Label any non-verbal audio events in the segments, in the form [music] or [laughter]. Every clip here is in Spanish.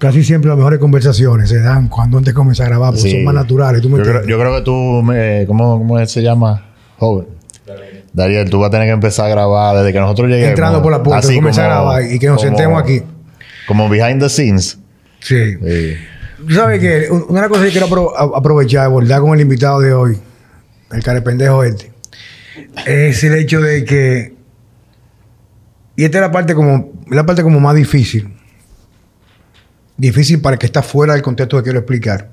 Casi siempre las mejores conversaciones se dan cuando antes comienza a grabar, porque Sí. son más naturales. ¿tú me Yo creo, entiendes? yo creo que tú, me- ¿cómo, ¿cómo se llama? Joven. Dariel, tú vas a tener que empezar a grabar desde que nosotros lleguemos. Entrando por la puerta, Así comenzar a grabar y que nos como- sentemos aquí. Como behind the scenes. Sí. Sí. Sabes un- una cosas que quiero apro- aprovechar, abordar con el invitado de hoy, el carependejo este, es el hecho de que, y esta es la parte como, la parte como más difícil, difícil para el que está fuera del contexto que quiero explicar,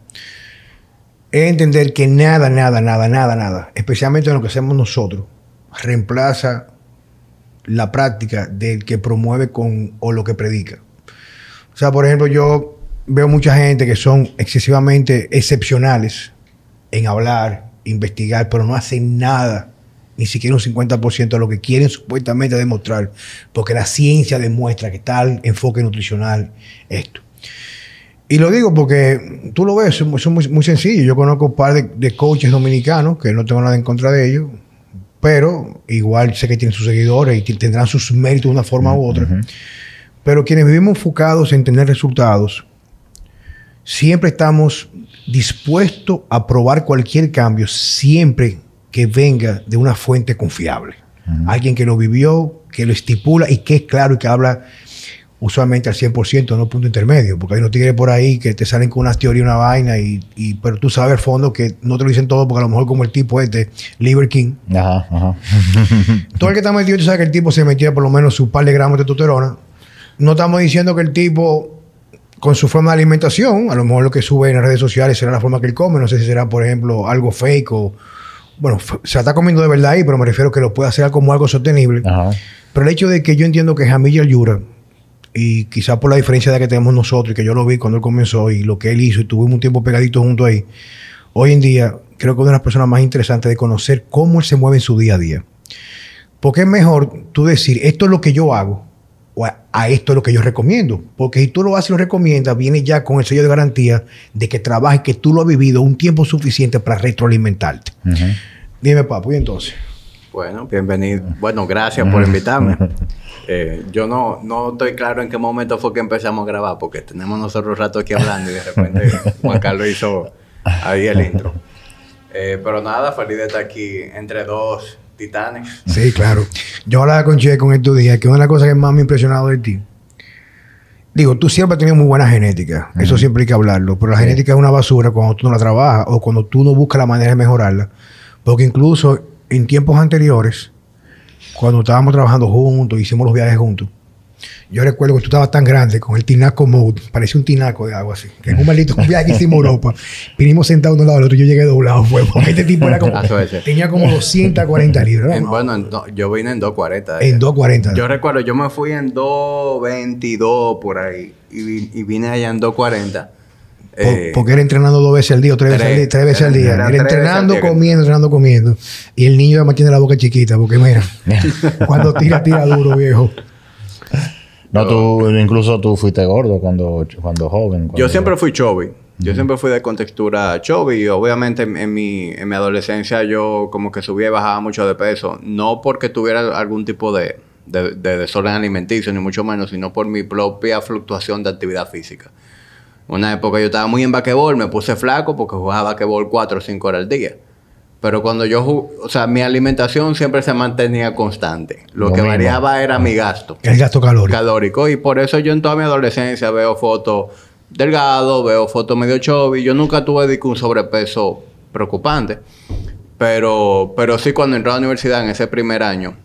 es entender que nada, nada, nada, nada, nada, especialmente en lo que hacemos nosotros, reemplaza la práctica del que promueve con o lo que predica. O sea, por ejemplo, yo veo mucha gente que son excesivamente excepcionales en hablar, investigar, pero no hacen nada, ni siquiera un 50% de lo que quieren supuestamente demostrar, porque la ciencia demuestra que tal enfoque nutricional, esto. Y lo digo porque tú lo ves, son, son muy, muy sencillos. Yo conozco un par de, de coaches dominicanos, que no tengo nada en contra de ellos, pero igual sé que tienen sus seguidores y tendrán sus méritos de una forma u otra. Pero quienes vivimos enfocados en tener resultados, siempre estamos dispuestos a probar cualquier cambio, siempre que venga de una fuente confiable. Alguien que lo vivió, que lo estipula y que es claro y que habla usualmente al 100%, no punto intermedio, porque hay unos tigres por ahí que te salen con unas teorías, una vaina, y, y- pero tú sabes al fondo que no te lo dicen todo, porque a lo mejor como el tipo este, Liver King, Ajá, ajá. [laughs] todo el que está metido, tú sabes que el tipo se metía por lo menos su par de gramos de testosterona. No estamos diciendo que el tipo, con su forma de alimentación, a lo mejor lo que sube en las redes sociales será la forma que él come. No sé si será, por ejemplo, algo fake o. Bueno, se está comiendo de verdad ahí, pero me refiero que lo puede hacer como algo sostenible. Ajá. Pero el hecho de que yo entiendo que Jamil Yura, y quizás por la diferencia de que tenemos nosotros, y que yo lo vi cuando él comenzó, y lo que él hizo, y tuvimos un tiempo pegadito junto ahí, hoy en día creo que es una de las personas más interesantes de conocer cómo él se mueve en su día a día. Porque es mejor tú decir, esto es lo que yo hago, o a, a esto es lo que yo recomiendo. Porque si tú lo haces y lo recomiendas, viene ya con el sello de garantía de que trabajes, que tú lo has vivido un tiempo suficiente para retroalimentarte. Dime, papu, y entonces. Bueno, bienvenido. Bueno, gracias por invitarme. [laughs] Eh, yo no, no estoy claro en qué momento fue que empezamos a grabar, porque tenemos nosotros un rato aquí hablando y de repente [laughs] Juan Carlos hizo ahí el intro. Eh, pero nada, feliz de estar aquí entre dos titanes. Sí, claro. Yo hablaba con Che con estos días que una de las cosas que más me ha impresionado de ti. Digo, tú siempre has tenido muy buena genética. Eso siempre hay que hablarlo. Pero la genética es una basura cuando tú no la trabajas o cuando tú no buscas la manera de mejorarla. Porque incluso en tiempos anteriores, cuando estábamos trabajando juntos, hicimos los viajes juntos. Yo recuerdo que tú estabas tan grande con el tinaco mode, parecía un tinaco de agua así. Que en un maldito [laughs] viaje que hicimos Europa, vinimos sentados de un lado al otro y yo llegué doblado, fue, porque este tipo era como, [laughs] tenía como 240 libras. En- ¿no? bueno, en do- yo vine en 240. En 240. Yo recuerdo, yo me fui en 222 por ahí y vine allá en 240. Eh, porque era entrenando dos veces al día o tres, veces al día, tres veces al era- día. entrenando, día que- comiendo, entrenando, comiendo. Y el niño además tiene la boca chiquita, porque mira, [laughs] cuando tira, tira duro, viejo. No, tú, incluso tú fuiste gordo cuando, cuando joven. Yo siempre fui chubby. Yo siempre fui de contextura chubby y obviamente en, en mi, en mi adolescencia yo como que subía y bajaba mucho de peso. No porque tuviera algún tipo de, de, de desorden alimenticio, ni mucho menos, sino por mi propia fluctuación de actividad física. Una época yo estaba muy en basquetbol, me puse flaco porque jugaba basquetbol 4 o 5 horas al día. Pero cuando yo, o sea, mi alimentación siempre se mantenía constante. Lo, Lo que mismo. variaba era mi gasto El gasto calórico. calórico. Y por eso yo en toda mi adolescencia veo fotos delgado, veo fotos medio chubby. Yo nunca tuve un sobrepeso preocupante. Pero, pero sí cuando entré a la universidad en ese primer año,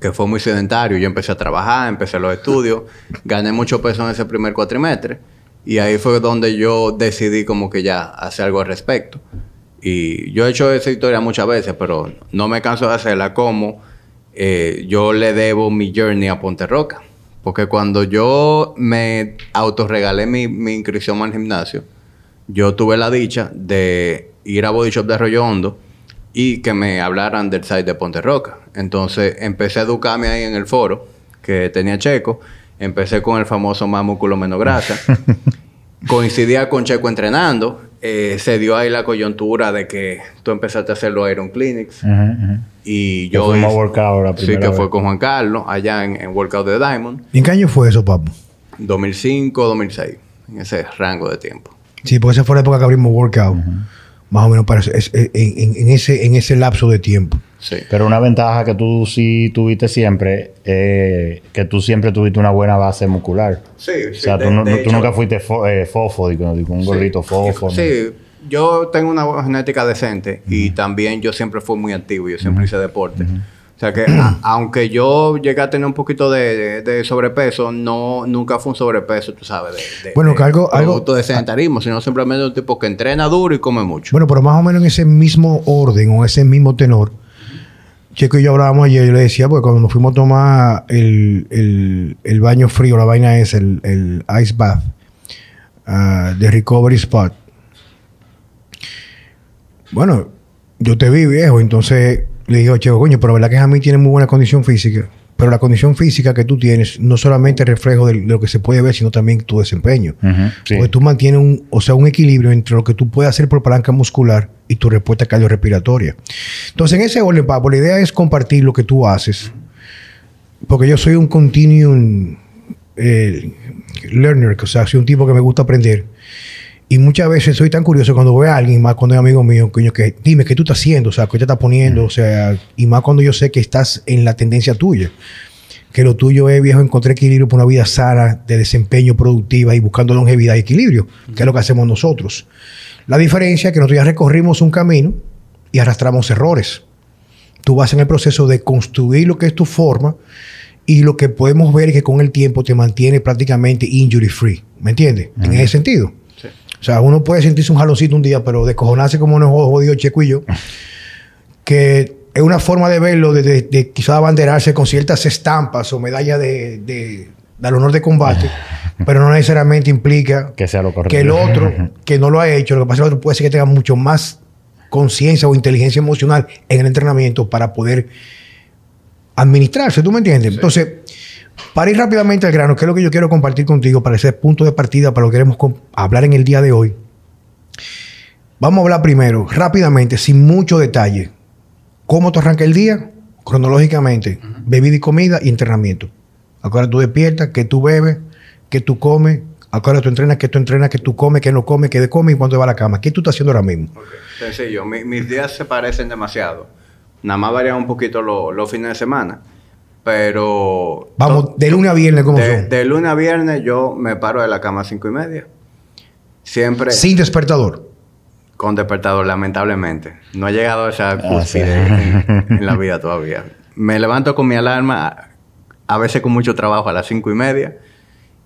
que fue muy sedentario, yo empecé a trabajar, empecé los estudios, gané mucho peso en ese primer cuatrimestre. Y ahí fue donde yo decidí como que ya hacer algo al respecto. Y yo he hecho esa historia muchas veces, pero no me canso de hacerla como eh, yo le debo mi journey a Ponte Roca. Porque cuando yo me autorregalé mi, mi inscripción al gimnasio, yo tuve la dicha de ir a Body Shop de Arroyo Hondo y que me hablaran del site de Ponte Roca. Entonces empecé a educarme ahí en el foro que tenía Checo. Empecé con el famoso más músculo menos grasa. [laughs] Coincidía con Checo entrenando. Eh, se dio ahí la coyuntura de que tú empezaste a hacer los Iron Clinics. Y yo fuimos hice- workout la Sí, que vez. fue con Juan Carlos, allá en, en Workout de Diamond. ¿Y en qué año fue eso, papu? 2005, 2006. en ese rango de tiempo. Sí, porque esa fue la época que abrimos workout. Más o menos para es- es- en, en ese, en ese lapso de tiempo. Sí. Pero una ventaja que tú sí tuviste siempre, eh, que tú siempre tuviste una buena base muscular. Sí, o sea, tú, no- tú nunca fuiste fo- eh, fofo, digo, digo, un Sí. gordito fofo. ¿no? Sí, yo tengo una genética decente y también yo siempre fui muy activo, yo siempre hice deporte. O sea que a- [clears throat] aunque yo llegué a tener un poquito de, de- de sobrepeso, no nunca fue un sobrepeso, tú sabes, de, de- Bueno, que algo- algo- producto de sedentarismo, sino simplemente un tipo que entrena duro y come mucho. Bueno, pero más o menos en ese mismo orden o ese mismo tenor. Checo y yo hablábamos ayer, yo le decía, porque cuando nos fuimos a tomar el, el- el baño frío, la vaina es el, el ice bath ah, de Recovery Spot. Bueno, yo te vi viejo, entonces le dije, Checo, coño, pero verdad que a mí tiene muy buena condición física. Pero la condición física que tú tienes no solamente es reflejo de lo que se puede ver, sino también tu desempeño. Sí. Porque tú mantienes un, o sea, un equilibrio entre lo que tú puedes hacer por palanca muscular y tu respuesta cardiorrespiratoria. Entonces, en ese orden, Papo, la idea es compartir lo que tú haces. Porque yo soy un continuum eh, learner, o sea, soy un tipo que me gusta aprender. Y muchas veces soy tan curioso cuando veo a alguien, más cuando es amigo mío, coño, que dime qué tú estás haciendo, o sea, qué te estás poniendo, o sea, y más cuando yo sé que estás en la tendencia tuya. Que lo tuyo es, viejo, encontrar equilibrio para una vida sana, de desempeño productiva y buscando longevidad y equilibrio, que es lo que hacemos nosotros. La diferencia es que nosotros ya recorrimos un camino y arrastramos errores. Tú vas en el proceso de construir lo que es tu forma y lo que podemos ver es que con el tiempo te mantiene prácticamente injury free. ¿Me entiendes? En ese sentido. O sea, uno puede sentirse un jaloncito un día, pero descojonarse como nos jodido Checo y yo, [laughs] que es una forma de verlo, de, de, de quizás abanderarse con ciertas estampas o medallas de, de, del honor de combate, [laughs] pero no necesariamente implica Que sea lo correcto. que el otro [laughs] que no lo ha hecho, lo que pasa es que el otro puede ser que tenga mucho más conciencia o inteligencia emocional en el entrenamiento para poder administrarse, ¿tú me entiendes? Entonces, para ir rápidamente al grano, que es lo que yo quiero compartir contigo para ese punto de partida, para lo que queremos hablar en el día de hoy. Vamos a hablar primero, rápidamente, sin mucho detalle. ¿Cómo te arranca el día? Cronológicamente, bebida y comida y entrenamiento. ¿A qué hora tú despiertas? ¿Qué tú bebes? ¿Qué tú comes? ¿A qué hora tú entrenas? ¿Qué tú entrenas? ¿Qué tú comes? ¿Qué no comes? ¿Qué de comes? ¿Y cuándo va a la cama? ¿Qué tú estás haciendo ahora mismo? Sencillo, mi- mis días se parecen demasiado. Nada más varían un poquito lo- los fines de semana. Pero. Vamos, de lunes a viernes, ¿cómo de, son? de lunes a viernes yo me paro de la cama a cinco y media. Siempre Sin despertador. con despertador, lamentablemente. No he llegado a esa Ah, cúspide en la vida todavía. Me levanto con mi alarma, a veces con mucho trabajo, a las cinco y media.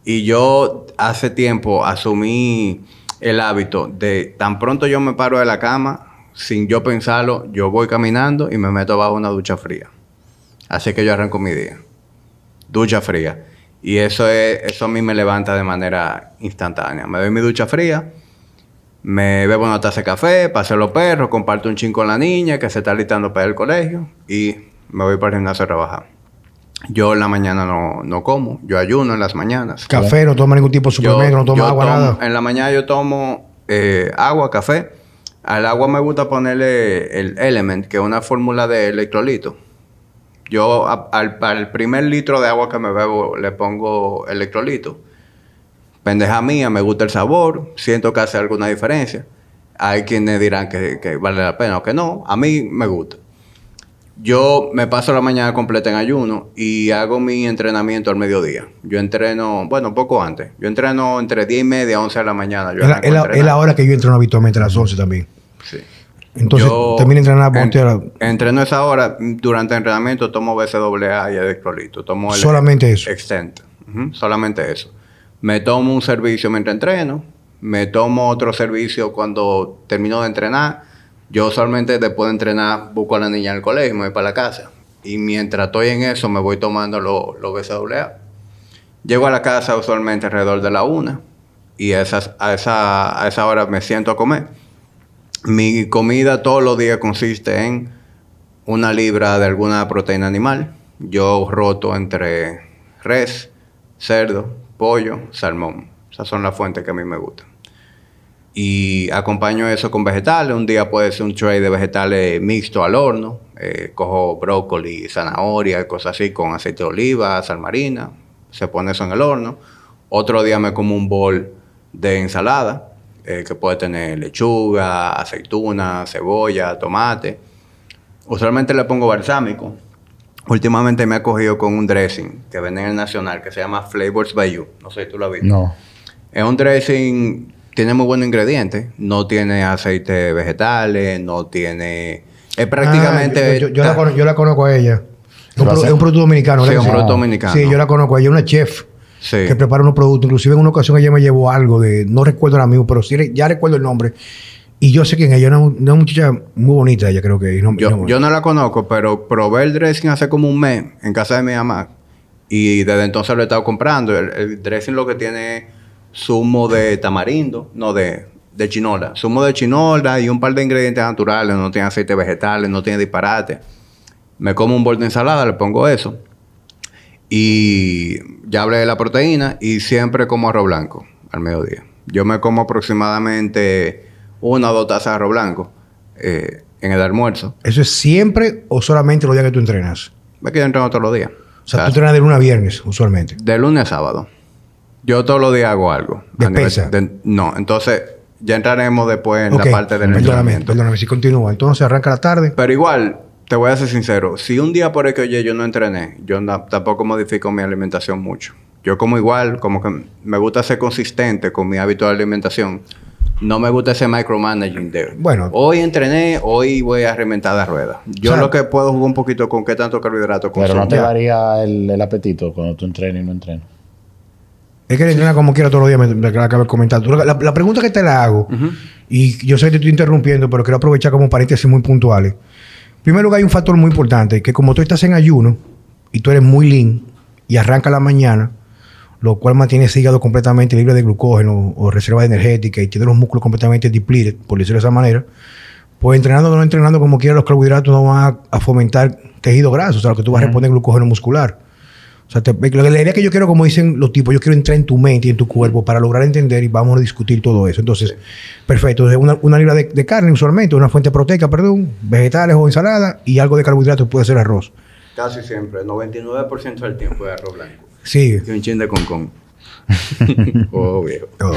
Y yo hace tiempo asumí el hábito de tan pronto yo me paro de la cama, sin yo pensarlo, yo voy caminando y me meto bajo una ducha fría. Así que yo arranco mi día. Ducha fría. Y eso es, eso a mí me levanta de manera instantánea. Me doy mi ducha fría, me bebo una taza de café, paseo los perros, comparto un chin con la niña que se está listando para al colegio y me voy para el gimnasio a trabajar. Yo en la mañana no, no como, yo ayuno en las mañanas. Café, no toma ningún tipo de suplemento, no toma agua, tomo- nada. En la mañana yo tomo eh, agua, café. Al agua me gusta ponerle el Element, que es una fórmula de electrolito. Yo a- al, para el primer litro de agua que me bebo le pongo electrolito. Pendeja mía, me gusta el sabor, siento que hace alguna diferencia. Hay quienes dirán que, que vale la pena o que no. A mí me gusta. Yo me paso la mañana completa en ayuno y hago mi entrenamiento al mediodía. Yo entreno, bueno, poco antes. Yo entreno entre 10 y media, 11 de la mañana. Yo Es la, a es la hora que yo entreno habitualmente a las 11 también. Sí. Entonces, Yo termino de entrenar en- Entreno esa hora. Durante el entrenamiento tomo BCAA y electrolito. Tomo el Solamente eso. Extent. Solamente eso. Me tomo un servicio mientras entreno. Me tomo otro servicio cuando termino de entrenar. Yo usualmente después de entrenar busco a la niña en el colegio y me voy para la casa. Y mientras estoy en eso me voy tomando los los BCAA. Llego a la casa usualmente alrededor de la una. Y a, esas- a, esa, a esa hora me siento a comer. Mi comida todos los días consiste en una libra de alguna proteína animal. Yo roto entre res, cerdo, pollo, salmón. Esas son las fuentes que a mí me gustan. Y acompaño eso con vegetales. Un día puede ser un tray de vegetales mixto al horno. Eh, cojo brócoli, zanahoria, cosas así con aceite de oliva, sal marina. Se pone eso en el horno. Otro día me como un bol de ensalada, eh, que puede tener lechuga, aceituna, cebolla, tomate. Usualmente le pongo balsámico. Últimamente me ha cogido con un dressing que vende en el Nacional que se llama Flavors by You. No sé si tú lo has visto. No. Es un dressing, tiene muy buenos ingredientes. No tiene aceite vegetales, no tiene... Es prácticamente... Ah, yo, yo- yo la, yo la conozco a ella. Es un, es producto dominicano. Sí, ¿verdad un producto dominicano. Sí, yo la conozco a ella. Es una chef Sí. que prepara unos productos. Inclusive en una ocasión ella me llevó algo de... No recuerdo ahora mismo, pero sí ya recuerdo el nombre. Y yo sé quién es ella. Una, una muchacha muy bonita ella creo que es. No- Yo, no- yo no la conozco, pero probé el dressing hace como un mes en casa de mi mamá. Y desde entonces lo he estado comprando. El, el dressing lo que tiene es zumo de tamarindo, no de, de chinola. Zumo de chinola y un par de ingredientes naturales. No tiene aceite vegetales, no tiene disparate. Me como un bol de ensalada, le pongo eso. Y ya hablé de la proteína y siempre como arroz blanco al mediodía. Yo me como aproximadamente una o dos tazas de arroz blanco eh, en el almuerzo. ¿Eso es siempre o solamente los días que tú entrenas? Me quedo entreno todos los días. O sea, tú entrenas de lunes a viernes, usualmente. de lunes a sábado. Yo todos los días hago algo. ¿De A nivel pesa? de- no, entonces ya entraremos después en la parte del Perdóname, entrenamiento. perdóname, si continúa. Entonces arranca la tarde. Pero igual, te voy a ser sincero. Si un día por el que oye yo no entrené, yo tampoco modifico mi alimentación mucho. Yo como igual, como que me gusta ser consistente con mi hábito de alimentación. No me gusta ese micromanaging de... Bueno. Hoy entrené, hoy voy a reventar la rueda. Yo O sea, lo que puedo jugar un poquito con qué tanto carbohidrato Pero consumo. no te varía el, el apetito cuando tú entrenas y no entrenas. Es que él entrena como quiera todos los días, me, me acaba de comentar. La pregunta que te la hago, y yo sé que te estoy interrumpiendo, pero quiero aprovechar como paréntesis muy puntuales. En primer lugar, hay un factor muy importante, que como tú estás en ayuno y tú eres muy lean y arranca la mañana, lo cual mantiene ese hígado completamente libre de glucógeno o reservas energéticas y tiene los músculos completamente depleted, por decirlo de esa manera, pues entrenando o no entrenando como quiera, los carbohidratos no van a, a fomentar tejido graso, o sea, lo que tú vas a reponer es glucógeno muscular. O sea, te- la idea que yo quiero, como dicen los tipos, yo quiero entrar en tu mente y en tu cuerpo para lograr entender y vamos a discutir todo eso. Entonces, perfecto. Entonces, una, una libra de, de carne usualmente, una fuente proteica, perdón, vegetales o ensalada y algo de carbohidratos puede ser arroz. Casi siempre, 99% del tiempo es arroz blanco. Sí. Y un chin de concón. [laughs] oh, viejo. Oh,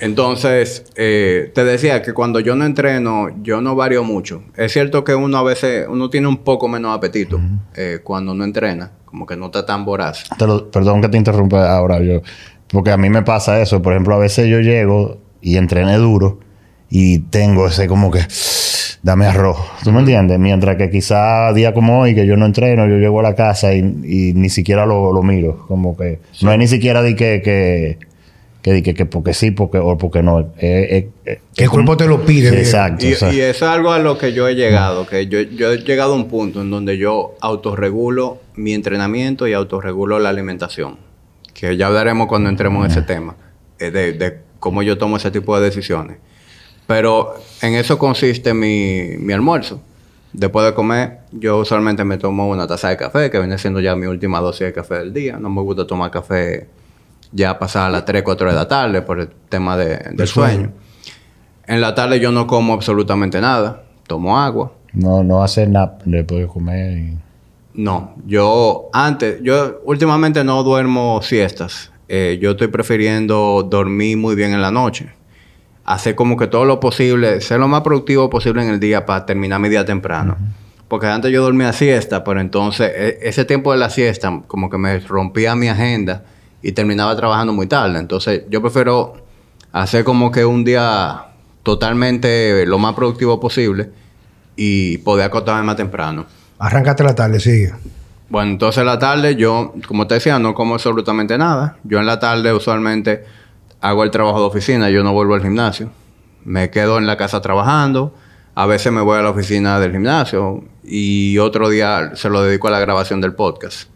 Entonces, eh, te decía que cuando yo no entreno, yo no varío mucho. Es cierto que uno a veces, uno tiene un poco menos apetito eh, cuando no entrena, como que no está tan voraz. Te lo- perdón que te interrumpa ahora, yo, porque a mí me pasa eso. Por ejemplo, a veces yo llego y entrené duro y tengo ese como que, dame arroz. ¿Tú me entiendes? Mientras que quizá día como hoy, que yo no entreno, yo llego a la casa y, y ni siquiera lo, lo miro. Como que no es ni siquiera de que, que, que, que, que porque sí, porque, o porque no. Eh, eh, eh, Que el cuerpo te lo pide. Exacto. Y, o sea, y eso es algo a lo que yo he llegado, que yo, yo he llegado a un punto en donde yo autorregulo mi entrenamiento y autorregulo la alimentación. Que ya hablaremos cuando entremos en ese tema, eh, de, de cómo yo tomo ese tipo de decisiones. Pero en eso consiste mi, mi almuerzo. Después de comer, yo usualmente me tomo una taza de café, que viene siendo ya mi última dosis de café del día. No me gusta tomar café ya pasada las 3, 4 de la tarde por el tema de- del sueño. sueño. En la tarde yo no como absolutamente nada. Tomo agua. no, no hacer nap después de comer. y- No, yo antes, yo últimamente no duermo siestas. Eh, yo estoy prefiriendo dormir muy bien en la noche. Hacer como que todo lo posible, ser lo más productivo posible en el día para terminar mi día temprano. Porque antes yo dormía siesta, pero entonces e- ese tiempo de la siesta como que me rompía mi agenda y terminaba trabajando muy tarde. Entonces yo prefiero hacer como que un día totalmente lo más productivo posible y poder acostarme más temprano. Arráncate la tarde, sigue. Bueno, entonces en la tarde yo, como te decía, no como absolutamente nada. Yo en la tarde usualmente hago el trabajo de oficina, yo no vuelvo al gimnasio. Me quedo en la casa trabajando. A veces me voy a la oficina del gimnasio y otro día se lo dedico a la grabación del podcast.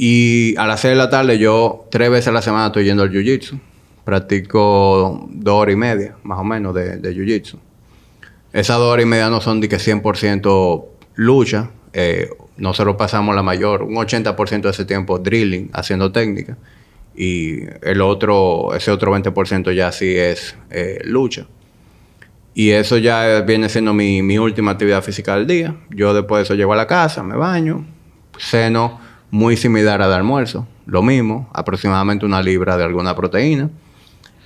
Y a las 6 de la tarde yo tres veces a la semana estoy yendo al jiu-jitsu. Practico dos horas y media, más o menos, de, de jiu-jitsu. Esas dos horas y media no son de que 100% lucha. Eh, nosotros pasamos la mayor, un 80% de ese tiempo drilling, haciendo técnica. Y el otro, ese otro 20% ya sí es eh, lucha. Y eso ya viene siendo mi, mi última actividad física del día. Yo después de eso llego a la casa, me baño, ceno muy similar al almuerzo. Lo mismo, aproximadamente una libra de alguna proteína.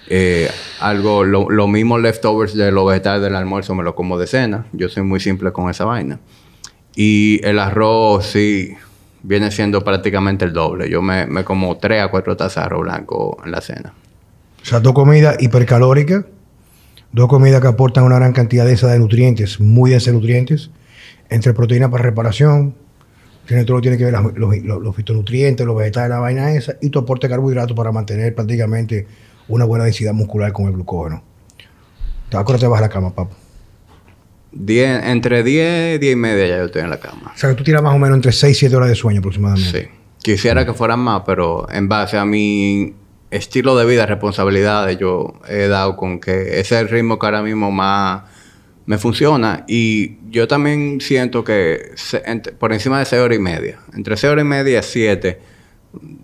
Eh, algo, lo, lo mismo leftovers de los vegetales del almuerzo me lo como de cena. Yo soy muy simple con esa vaina. Y el arroz sí viene siendo prácticamente el doble. Yo me, me como 3 a 4 tazas de arroz blanco en la cena. O sea, dos comidas hipercalóricas, dos comidas que aportan una gran cantidad de, de nutrientes, muy densa de nutrientes, entre proteínas para reparación, tiene todo lo que tiene que ver los, los, los fitonutrientes, los vegetales, la vaina esa, y tu aporte de carbohidratos para mantener prácticamente una buena densidad muscular con el glucógeno. ¿Te vas a te vas a la cama, papá? Diez, entre 10 y 10 y media ya yo estoy en la cama. O sea, que tú tiras más o menos entre 6 y 7 horas de sueño aproximadamente. Sí. Quisiera que fueran más, pero en base a mi estilo de vida, responsabilidades, yo he dado con que ese es el ritmo que ahora mismo más me funciona. Y yo también siento que se, entre, por encima de 6 horas y media, entre 6 horas y media y 7,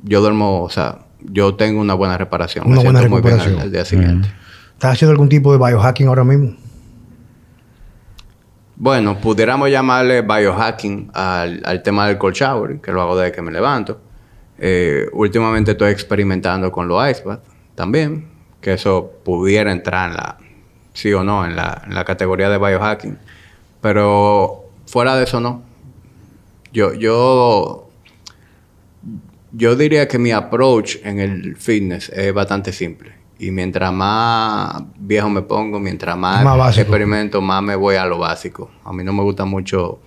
yo duermo, o sea, yo tengo una buena reparación. Una me buena siento muy bien recuperación. al, al día siguiente. ¿Estás haciendo algún tipo de biohacking ahora mismo? Bueno, pudiéramos llamarle biohacking al, al tema del cold shower, que lo hago desde que me levanto. Eh, últimamente estoy experimentando con los ice bath también, que eso pudiera entrar en la, sí o no, en la, en la categoría de biohacking. Pero fuera de eso no. Yo, yo, yo diría que mi approach en el fitness es bastante simple. Y mientras más viejo me pongo, mientras más, experimento, más me voy a lo básico. A mí no me gusta mucho.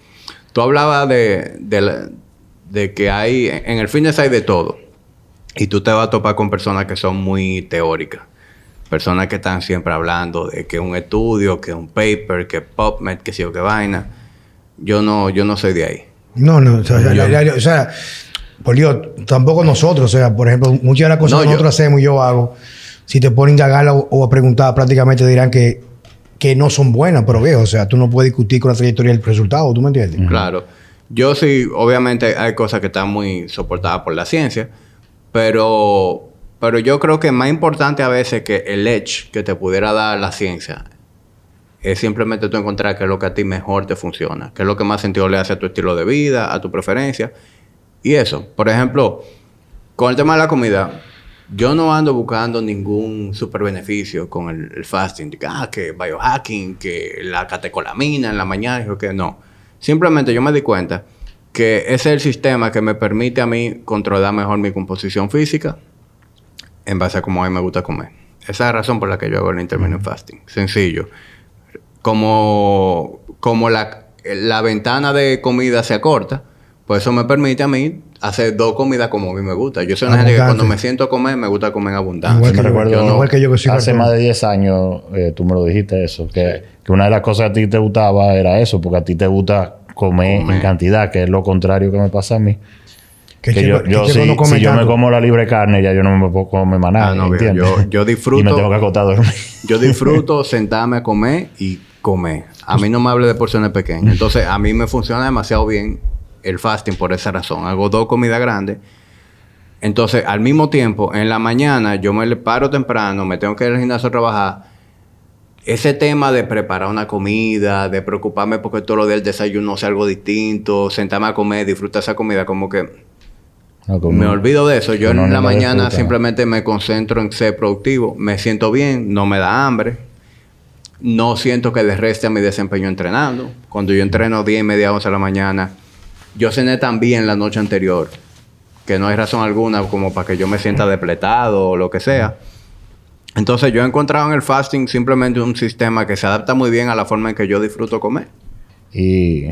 Tú hablabas de, de, la- de que hay, en el fitness hay de todo. Y tú te vas a topar con personas que son muy teóricas. Personas que están siempre hablando de que un estudio, que un paper, que PubMed, que sí o qué vaina. Yo no, yo no soy de ahí. No, no, o sea, la- la- la- o sea, por Dios, tampoco nosotros, o sea, por ejemplo, muchas de las cosas No, que yo- nosotros hacemos y yo hago, si te ponen a indagar o, o a preguntar, prácticamente dirán que, que no son buenas, pero viejo, o sea, tú no puedes discutir con la trayectoria del resultado, ¿tú me entiendes? Claro. Yo sí, obviamente hay cosas que están muy soportadas por la ciencia, pero, pero yo creo que más importante a veces que el edge que te pudiera dar la ciencia es simplemente tú encontrar qué es lo que a ti mejor te funciona, qué es lo que más sentido le hace a tu estilo de vida, a tu preferencia. Y eso, por ejemplo, con el tema de la comida, yo no ando buscando ningún super beneficio con el, fasting, ah, que biohacking, que la catecolamina en la mañana, que no. Simplemente yo me di cuenta que ese es el sistema que me permite a mí controlar mejor mi composición física en base a cómo a mí me gusta comer. Esa es la razón por la que yo hago el intermittent fasting. Sencillo. Como, como la, la ventana de comida se acorta, pues eso me permite a mí hacer dos comidas como a mí me gusta. Yo soy una gente que cuando me siento a comer, me gusta comer en abundancia. Igual que me yo, recuerdo, yo no- igual que yo que soy hace más de 10 años, eh, tú me lo dijiste eso, que, que una de las cosas que a ti te gustaba era eso, porque a ti te gusta comer, Comer. en cantidad, que es lo contrario que me pasa a mí. Que Que, yo, que yo chico si, no come si yo me como la libre carne, ya yo no me puedo comer más nada, Ah, no, viejo, ¿entiendes? yo- yo disfruto- [laughs] y me tengo que acostar a dormir. [laughs] Yo disfruto [laughs] sentarme a comer y comer. A mí no me hable de porciones pequeñas. Entonces, a mí me funciona demasiado bien el fasting por esa razón. Hago dos comidas grandes. Entonces, al mismo tiempo, en la mañana yo me paro temprano, me tengo que ir al gimnasio a trabajar. Ese tema de preparar una comida, de preocuparme porque todos los días el desayuno sea algo distinto, sentarme a comer, disfrutar esa comida, como que No, como- me olvido de eso. Yo en no la mañana disfruta. simplemente me concentro en ser productivo. Me siento bien, no me da hambre. No siento que le reste a mi desempeño entrenando. Cuando yo entreno 10 y media, 11 de la mañana, yo cené tan bien la noche anterior que no hay razón alguna como para que yo me sienta depletado o lo que sea. Entonces yo he encontrado en el fasting simplemente un sistema que se adapta muy bien a la forma en que yo disfruto comer. ¿Y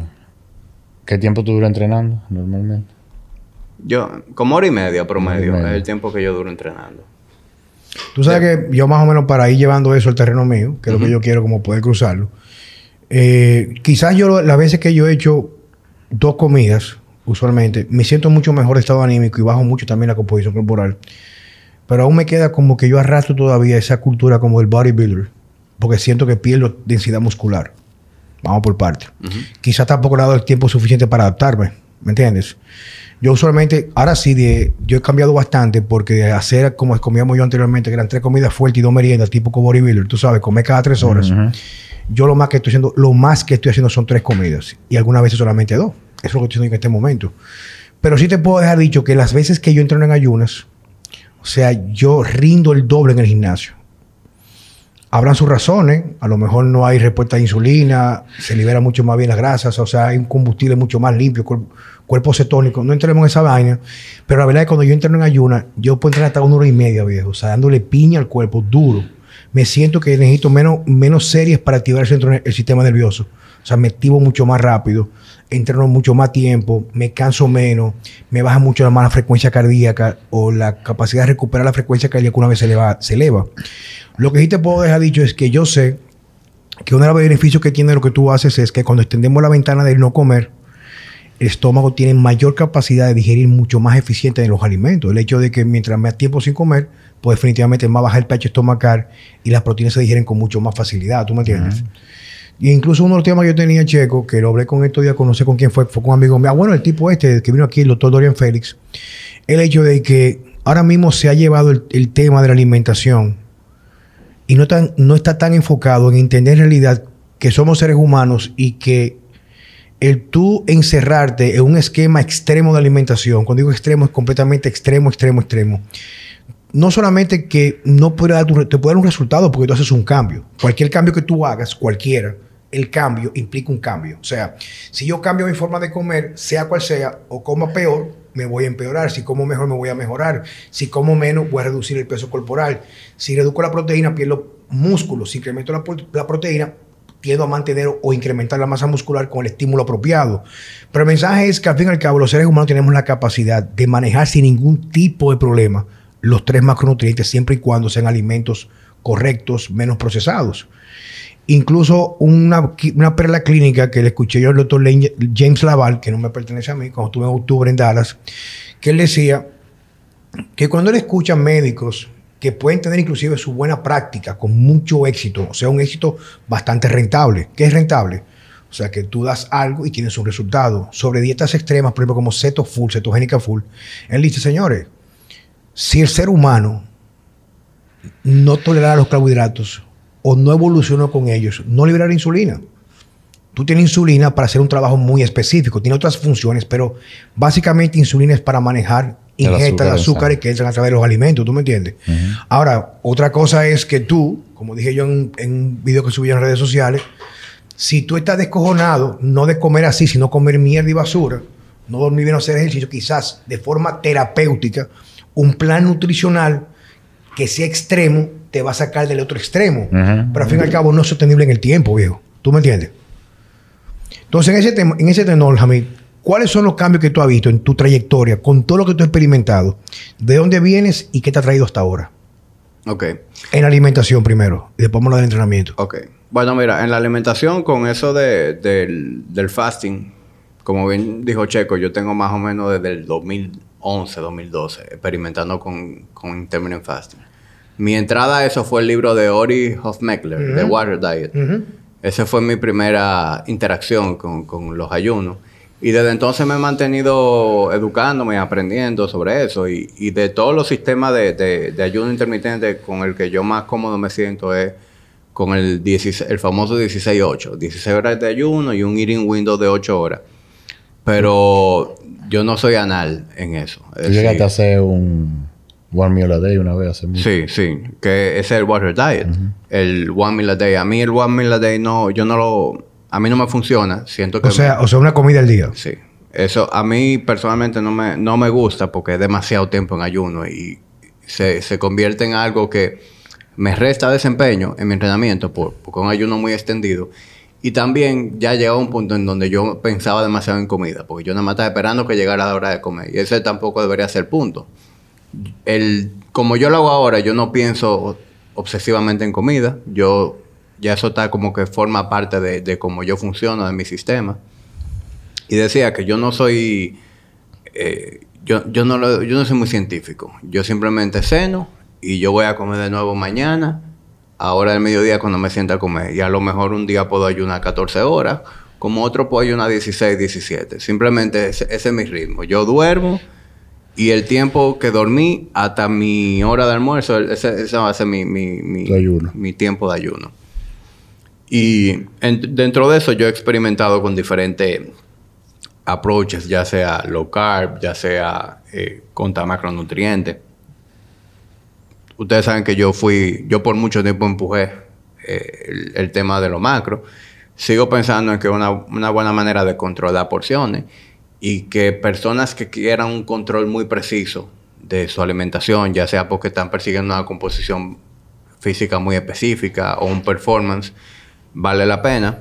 qué tiempo tú duras entrenando normalmente? Yo, como hora y media promedio, es el tiempo que yo duro entrenando. Tú sabes que yo más o menos para ir llevando eso al terreno mío, que es lo que yo quiero como poder cruzarlo, eh, quizás yo las veces que yo he hecho dos comidas, usualmente, me siento mucho mejor estado anímico y bajo mucho también la composición corporal. Pero aún me queda como que yo arrastro todavía esa cultura como del bodybuilder, porque siento que pierdo densidad muscular. Vamos por parte. Quizás tampoco le he dado el tiempo suficiente para adaptarme, ¿me entiendes? Yo usualmente, ahora sí, de, yo he cambiado bastante porque de hacer como comíamos yo anteriormente, que eran tres comidas fuertes y dos meriendas, tipo como bodybuilder, tú sabes, comer cada tres horas. Yo lo más que estoy haciendo, lo más que estoy haciendo son tres comidas y algunas veces solamente dos. Eso es lo que estoy haciendo en este momento. Pero sí te puedo dejar dicho que las veces que yo entreno en ayunas, o sea, yo rindo el doble en el gimnasio. Habrán sus razones, a lo mejor no hay respuesta a insulina, se libera mucho más bien las grasas, o sea, hay un combustible mucho más limpio, cuerpo, cetónico, no entremos en esa vaina, pero la verdad es que cuando yo entro en ayuna, yo puedo entrar hasta una hora y media, viejo, o sea, dándole piña al cuerpo duro. Me siento que necesito menos, menos series para activar el, centro, el sistema nervioso. O sea, me activo mucho más rápido, entreno mucho más tiempo, me canso menos, me baja mucho la frecuencia cardíaca o la capacidad de recuperar la frecuencia cardíaca una vez se eleva. Lo que sí te puedo dejar dicho es que yo sé que uno de los beneficios que tiene lo que tú haces es que cuando extendemos la ventana del no comer, el estómago tiene mayor capacidad de digerir mucho más eficiente de los alimentos. El hecho de que mientras más tiempo sin comer, pues definitivamente más baja el pH estomacal y las proteínas se digieren con mucho más facilidad. ¿Tú me entiendes? Y incluso uno de los temas que yo tenía, Checo, que lo hablé con estos días, conocí con quién fue, fue con un amigo mío. Ah, bueno, el tipo este que vino aquí, el doctor Dorian Félix. El hecho de que ahora mismo se ha llevado el, el tema de la alimentación y no, tan, no está tan enfocado en entender en realidad que somos seres humanos y que el tú encerrarte en un esquema extremo de alimentación, cuando digo extremo es completamente extremo, extremo, extremo, no solamente que no puede dar te puede dar un resultado porque tú haces un cambio. Cualquier cambio que tú hagas, cualquiera, el cambio implica un cambio. O sea, si yo cambio mi forma de comer, sea cual sea, o como peor, me voy a empeorar. Si como mejor, me voy a mejorar. Si como menos, voy a reducir el peso corporal. Si reduzco la proteína, pierdo músculos. Si incremento la, la proteína, tiendo a mantener o incrementar la masa muscular con el estímulo apropiado. Pero el mensaje es que al fin y al cabo los seres humanos tenemos la capacidad de manejar sin ningún tipo de problema los tres macronutrientes siempre y cuando sean alimentos correctos, menos procesados. Incluso una, una perla clínica que le escuché yo al doctor James Laval, que no me pertenece a mí, cuando estuve en octubre en Dallas, que él decía que cuando él escucha médicos que pueden tener inclusive su buena práctica con mucho éxito, o sea, un éxito bastante rentable. ¿Qué es rentable? O sea, que tú das algo y tienes un resultado. Sobre dietas extremas, por ejemplo, como ceto full, cetogénica full, él dice, señores, si el ser humano no tolerara los carbohidratos o no evolucionó con ellos, no liberará insulina. Tú tienes insulina para hacer un trabajo muy específico, tiene otras funciones, pero básicamente insulina es para manejar ingesta de azúcares que entran a través de los alimentos, ¿tú me entiendes? Ahora, otra cosa es que tú, como dije yo en, un video que subí en redes sociales, si tú estás descojonado, no de comer así, sino comer mierda y basura, no dormir bien o hacer ejercicio, quizás de forma terapéutica, un plan nutricional que sea extremo te va a sacar del otro extremo. Pero al fin y al cabo no es sostenible en el tiempo, viejo. ¿Tú me entiendes? Entonces, en ese, tema, en ese tenor, Jamil, ¿cuáles son los cambios que tú has visto en tu trayectoria, con todo lo que tú has experimentado? ¿De dónde vienes y qué te ha traído hasta ahora? Ok. En la alimentación primero, y después vamos del entrenamiento. Ok. Bueno, mira, en la alimentación, con eso de, del, del fasting, como bien dijo Checo, yo tengo más o menos desde el 2011, 2012, experimentando con, con intermittent fasting. Mi entrada a eso fue el libro de Ori Hofmeckler, The Water Diet. Esa fue mi primera interacción con, con, los ayunos. Y desde entonces me he mantenido educándome, aprendiendo sobre eso. Y, y de todos los sistemas de, de, de, ayuno intermitente con el que yo más cómodo me siento es con el, 16, el famoso 16-8. 16 horas de ayuno y un eating window de 8 horas. Pero yo no soy anal en eso. ¿Tú llegaste a hacer un One Meal a Day una vez hace mucho? Sí, sí. Que es el Water Diet. El One Meal a Day. A mí el One Meal a Day no... Yo no lo... A mí no me funciona. Siento que... O sea, me, o sea una comida al día. Sí. Eso a mí personalmente no me, no me gusta porque es demasiado tiempo en ayuno y se, se convierte en algo que me resta desempeño en mi entrenamiento por, por un ayuno muy extendido. Y también ya llegó a un punto en donde yo pensaba demasiado en comida, porque yo nada más estaba esperando que llegara la hora de comer. Y ese tampoco debería ser el punto. El, como yo lo hago ahora, yo no pienso obsesivamente en comida. Yo ya eso está como que forma parte de, de cómo yo funciono, de mi sistema. Y decía que yo no soy... Eh, yo, yo, no lo, yo no soy muy científico. Yo simplemente ceno y yo voy a comer de nuevo mañana ahora del mediodía cuando me sienta a comer. Y a lo mejor un día puedo ayunar 14 horas, como otro puedo ayunar 16, 17. Simplemente ese, ese, es mi ritmo. Yo duermo y el tiempo que dormí hasta mi hora de almuerzo, ese, ese va a ser mi, mi, mi, mi, tiempo de ayuno. Y en, dentro de eso yo he experimentado con diferentes approaches, ya sea low carb, ya sea eh, contra macronutrientes ustedes saben que yo fui, yo por mucho tiempo empujé eh, el, el tema de lo macro. Sigo pensando en que una, una buena manera de controlar porciones y que personas que quieran un control muy preciso de su alimentación, ya sea porque están persiguiendo una composición física muy específica o un performance, vale la pena.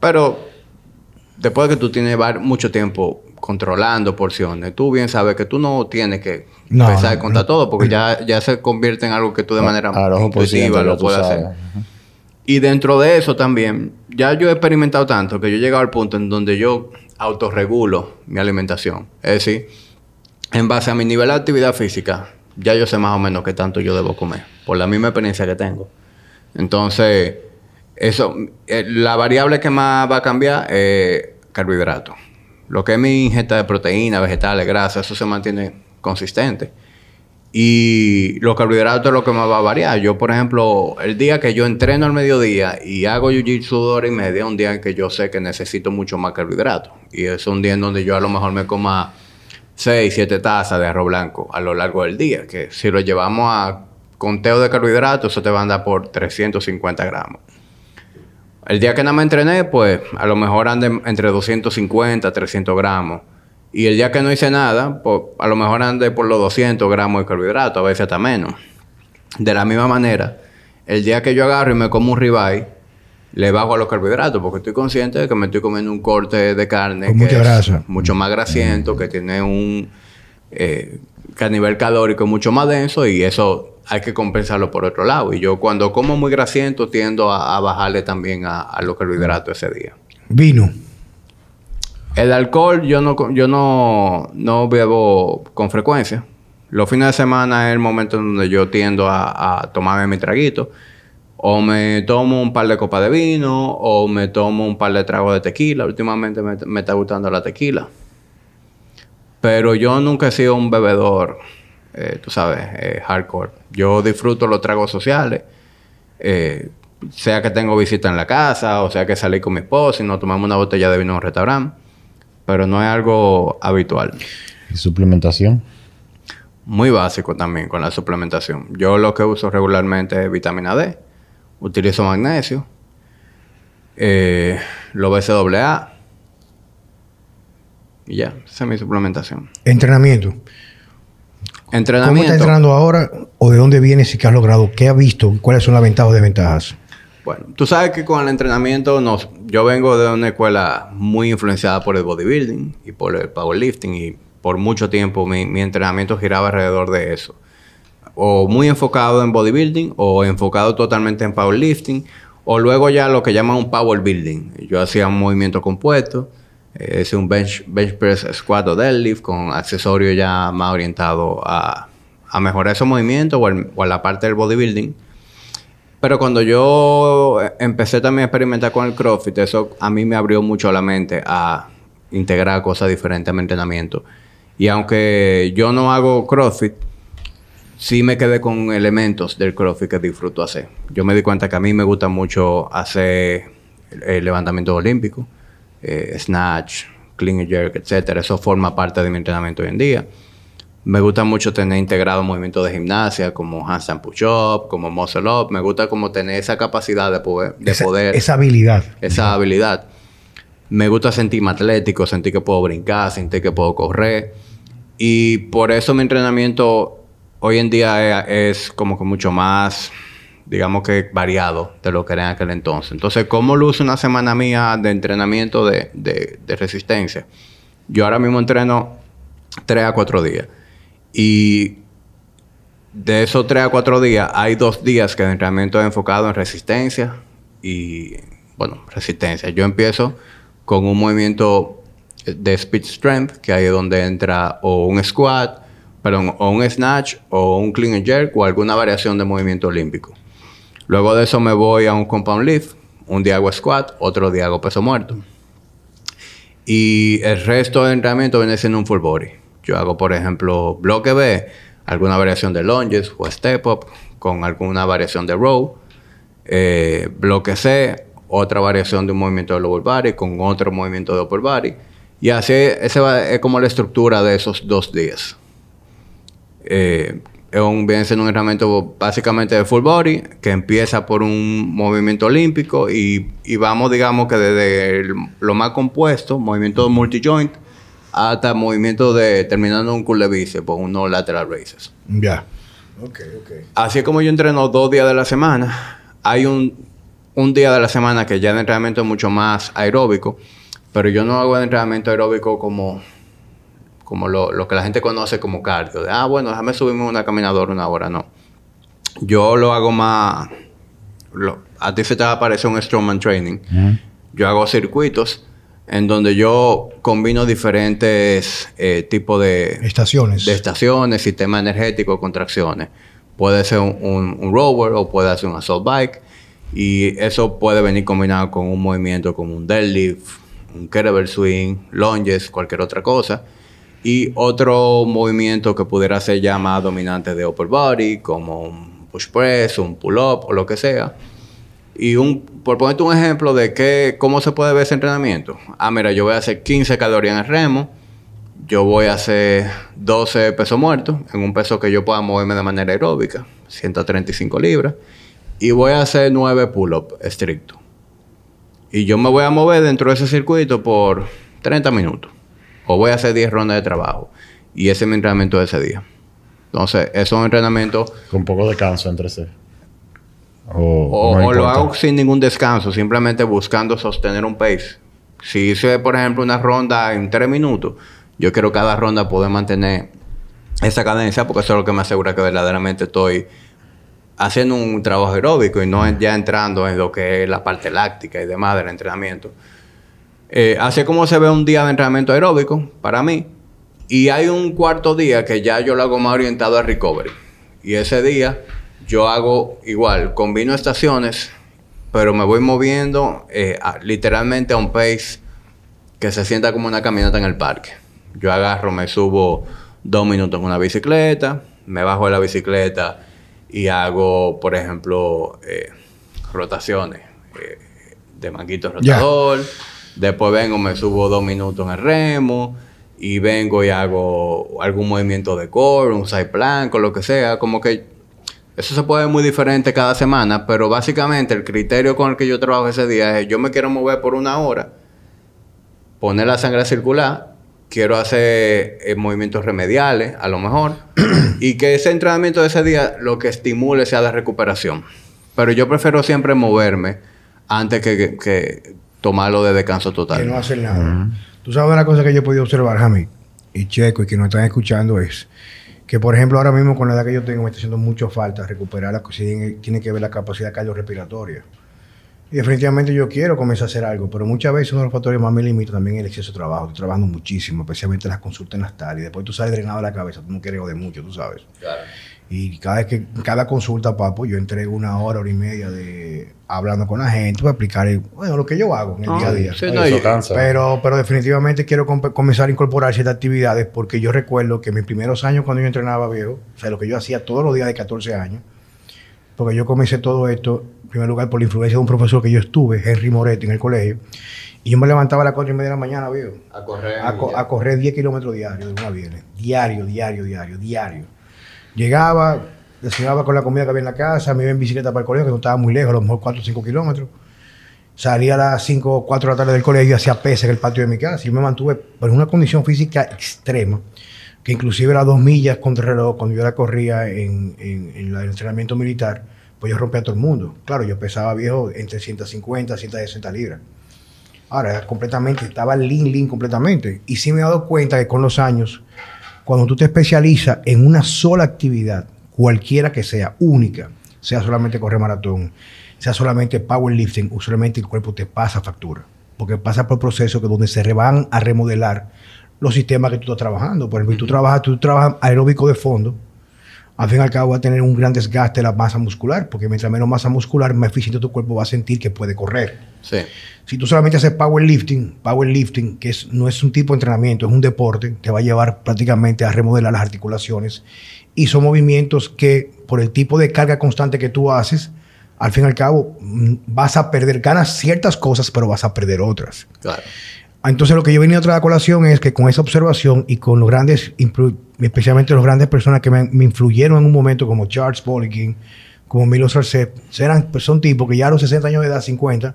Pero después de que tú tienes mucho tiempo controlando porciones, tú bien sabes que tú no tienes que No, empezar a contar no. todo porque ya, ya se convierte en algo que tú de manera ciento, lo puedes hacer. Y dentro de eso también, ya yo he experimentado tanto que yo he llegado al punto en donde yo autorregulo mi alimentación. Es decir, en base a mi nivel de actividad física, ya yo sé más o menos qué tanto yo debo comer, por la misma experiencia que tengo. Entonces, eso, eh, la variable que más va a cambiar es carbohidratos. Lo que es mi ingesta de proteínas, vegetales, grasas, eso se mantiene consistente. Y los carbohidratos es lo que más va a variar. Yo, por ejemplo, el día que yo entreno al mediodía y hago jiu-jitsu y media, un día en que yo sé que necesito mucho más carbohidratos. Y es un día en donde yo a lo mejor me coma 6, 7 tazas de arroz blanco a lo largo del día. Que si lo llevamos a conteo de carbohidratos, eso te va a andar por 350 gramos. El día que nada me entrené, pues a lo mejor ande entre 250 300 gramos. Y el día que no hice nada, pues a lo mejor ande por los 200 gramos de carbohidratos, a veces hasta menos. De la misma manera, el día que yo agarro y me como un ribeye, le bajo a los carbohidratos porque estoy consciente de que me estoy comiendo un corte de carne Con que mucha es grasa. mucho más grasiento, que tiene un eh, que a nivel calórico mucho más denso y eso hay que compensarlo por otro lado. Y yo cuando como muy grasiento tiendo a, a bajarle también a, a los carbohidratos ese día. Vino. El alcohol yo no, yo no, no bebo con frecuencia. Los fines de semana es el momento en donde yo tiendo a, a tomarme mi traguito. O me tomo un par de copas de vino, o me tomo un par de tragos de tequila. Últimamente me, me está gustando la tequila. Pero yo nunca he sido un bebedor, eh, tú sabes, eh, hardcore. Yo disfruto los tragos sociales. eh, sea que tengo visita en la casa, o sea que salí con mi esposa y nos tomamos una botella de vino en un restaurante. Pero no es algo habitual. ¿Y suplementación? Muy básico también con la suplementación. Yo lo que uso regularmente es vitamina D. Utilizo magnesio. Eh, lo BCAA. Y ya, esa es mi suplementación. Entrenamiento. ¿Cómo está Entrenamiento. entrenando ahora? ¿O de dónde viene? Si que has logrado? ¿Qué has visto? ¿Cuáles son las ventajas o desventajas? Bueno, tú sabes que con el entrenamiento, nos, yo vengo de una escuela muy influenciada por el bodybuilding y por el powerlifting y por mucho tiempo mi, mi entrenamiento giraba alrededor de eso. O muy enfocado en bodybuilding o enfocado totalmente en powerlifting o luego ya lo que llaman un power building. Yo hacía un movimiento compuesto, eh, es un bench, press squat o deadlift con accesorios ya más orientados a, mejorar esos movimientos o, o a la parte del bodybuilding. Pero cuando yo eh, empecé también a experimentar con el CrossFit, eso a mí me abrió mucho la mente a integrar cosas diferentes a mi entrenamiento. Y aunque yo no hago CrossFit, sí me quedé con elementos del CrossFit que disfruto hacer. Yo me di cuenta que a mí me gusta mucho hacer el levantamiento olímpico, eh, snatch, clean and jerk, etcétera. Eso forma parte de mi entrenamiento hoy en día. Me gusta mucho tener integrado movimientos de gimnasia como handstand push-up, como muscle up. Me gusta como tener esa capacidad de poder, de esa, poder esa habilidad. esa habilidad. Me gusta sentirme atlético, sentir que puedo brincar, sentir que puedo correr. Y por eso mi entrenamiento hoy en día es, es como que mucho más, digamos que variado de lo que era en aquel entonces. Entonces, ¿cómo luce una semana mía de entrenamiento de, de- de resistencia? Yo ahora mismo entreno 3 a 4 días. Y de esos 3 a 4 días, hay dos días que el entrenamiento es enfocado en resistencia y, bueno, resistencia. Yo empiezo con un movimiento de speed strength, que ahí es donde entra o un squat, perdón, o un snatch, o un clean and jerk, o alguna variación de movimiento olímpico. Luego de eso me voy a un compound lift. Un día hago squat, otro día hago peso muerto. Y el resto del entrenamiento viene siendo un full body. Yo hago, por ejemplo, bloque B, alguna variación de lunges o step up, con alguna variación de row. Eh, bloque C, otra variación de un movimiento de lower body con otro movimiento de upper body. Y así, es como la estructura de esos dos días. Eh, es un, viene siendo un entrenamiento básicamente de full body, que empieza por un movimiento olímpico y, vamos, digamos, que desde lo más compuesto, movimiento multi-joint, hasta movimiento de terminando un curl de bíceps, o unos lateral raises. Ya. Ok, ok. Así es como yo entreno dos días de la semana. Hay un, un día de la semana que ya el entrenamiento es mucho más aeróbico, pero yo no hago el entrenamiento aeróbico como, como lo, lo que la gente conoce como cardio. De, ah, bueno, déjame subirme una caminadora una hora. No. Yo lo hago más... lo- a ti se te va a aparecer un strongman training. Yo hago circuitos en donde yo combino diferentes eh, tipos de, Estaciones. de estaciones, sistema energético, contracciones. Puede ser un, un- un rower o puede ser un assault bike. Y eso puede venir combinado con un movimiento como un deadlift, un kettlebell swing, lunges, cualquier otra cosa. Y otro movimiento que pudiera ser ya más dominante de upper body, como un push press, un pull up o lo que sea. Y un, por ponerte un ejemplo de qué, cómo se puede ver ese entrenamiento. Ah, mira, yo voy a hacer 15 calorías en el remo. Yo voy a hacer 12 pesos muertos en un peso que yo pueda moverme de manera aeróbica, 135 libras. Y voy a hacer 9 pull-ups estrictos. Y yo me voy a mover dentro de ese circuito por 30 minutos. O voy a hacer 10 rondas de trabajo. Y ese es mi entrenamiento de ese día. Entonces, eso es un entrenamiento Con poco descanso entre sí. O, o, no o lo hago sin ningún descanso, simplemente buscando sostener un pace. Si hice, por ejemplo, una ronda en tres minutos, yo quiero cada ronda poder mantener esa cadencia porque eso es lo que me asegura que verdaderamente estoy haciendo un trabajo aeróbico y no es ya entrando en lo que es la parte láctica y demás del entrenamiento. Eh, así como se ve un día de entrenamiento aeróbico para mí. Y hay un cuarto día que ya yo lo hago más orientado a recovery. Y ese día yo hago igual, combino estaciones, pero me voy moviendo eh, a- literalmente a un pace que se sienta como una caminata en el parque. Yo agarro, me subo dos minutos en una bicicleta, me bajo de la bicicleta y hago, por ejemplo, eh, rotaciones eh, de manguito rotador. Después vengo, me subo dos minutos en el remo y vengo y hago algún movimiento de core, un side plank o lo que sea. Como que eso se puede ver muy diferente cada semana, pero básicamente el criterio con el que yo trabajo ese día es yo me quiero mover por una hora, poner la sangre a circular, quiero hacer eh, movimientos remediales, a lo mejor, y que ese entrenamiento de ese día lo que estimule sea de recuperación. Pero yo prefiero siempre moverme antes que, que- que tomarlo de descanso total. Que no hacer nada. Tú sabes una cosa que yo he podido observar, Jamie, y Checo, y que nos están escuchando, es que, por ejemplo, ahora mismo con la edad que yo tengo, me está haciendo mucho falta recuperar la si tiene, que ver la capacidad cardiorrespiratoria. Y definitivamente yo quiero comenzar a hacer algo, pero muchas veces uno de los factores más me limita también es el exceso de trabajo. Estoy trabajando muchísimo, especialmente las consultas en las tardes. Después tú sales drenado de la cabeza, tú no quieres de mucho, tú sabes. Y cada vez que, cada consulta, papo, yo entrego una hora, hora y media de hablando con la gente para explicar bueno, lo que yo hago en el Ah, día a día. sí, Ay, no, eso y- cansa. Pero, pero definitivamente quiero comenzar a incorporar ciertas actividades porque yo recuerdo que mis primeros años cuando yo entrenaba viejo, o sea, lo que yo hacía todos los días de 14 años, porque yo comencé todo esto, en primer lugar, por la influencia de un profesor que yo estuve, Henry Moretti, en el colegio, y yo me levantaba a las 4 y media de la mañana, viejo, A correr. a, co- a correr 10 kilómetros diarios de una viernes. Diario, diario, diario, diario. Llegaba, desayunaba con la comida que había en la casa, me iba en bicicleta para el colegio, que no estaba muy lejos, a lo mejor 4 o 5 kilómetros. Salía a las 5 o 4 de la tarde del colegio y hacía pesas en el patio de mi casa. Y yo me mantuve por una condición física extrema, que inclusive las dos millas contra el reloj, cuando yo la corría en, en- en el entrenamiento militar, pues yo rompía a todo el mundo. Claro, yo pesaba viejo entre 150 160 libras. Ahora, completamente, estaba lean, lean completamente. Y sí me he dado cuenta que con los años, cuando tú te especializas en una sola actividad, cualquiera que sea, única, sea solamente correr maratón, sea solamente powerlifting, usualmente el cuerpo te pasa factura. Porque pasa por procesos que donde se van a remodelar los sistemas que tú estás trabajando. Por ejemplo, tú trabajas, tú trabajas aeróbico de fondo, al fin y al cabo va a tener un gran desgaste de la masa muscular, porque mientras menos masa muscular, más eficiente tu cuerpo va a sentir que puede correr. Sí. Si tú solamente haces powerlifting, powerlifting, que es, no es un tipo de entrenamiento, es un deporte, te va a llevar prácticamente a remodelar las articulaciones. Y son movimientos que, por el tipo de carga constante que tú haces, al fin y al cabo, mm, vas a perder, ganas ciertas cosas, pero vas a perder otras. Claro. Entonces lo que yo venía a traer a colación es que con esa observación y con los grandes, especialmente los grandes personas que me, influyeron en un momento como Charles Poliquin, como Milo Sarcep, eran, pues, son tipos que ya a los 60 años de edad, 50,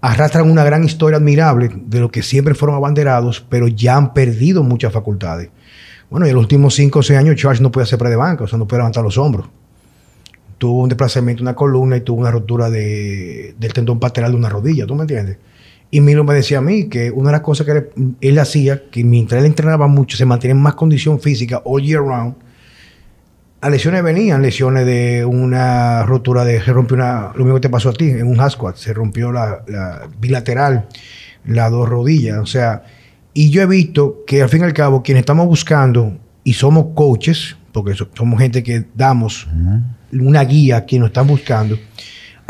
arrastran una gran historia admirable de lo que siempre fueron abanderados, pero ya han perdido muchas facultades. Bueno, y en los últimos 5 o 6 años Charles no puede hacer pre de banca, o sea, no puede levantar los hombros. Tuvo un desplazamiento de una columna y tuvo una rotura de- del tendón pateral de una rodilla, ¿tú me entiendes? Y Milo me decía a mí que una de las cosas que él, él hacía, que mientras él entrenaba mucho, se mantenía en más condición física all year round, a lesiones venían, lesiones de una rotura de, se rompió una, lo mismo que te pasó a ti, en un half squat, se rompió la, la bilateral, las dos rodillas, o sea, y yo he visto que al fin y al cabo, quienes estamos buscando y somos coaches, porque so- somos gente que damos una guía a quienes nos están buscando,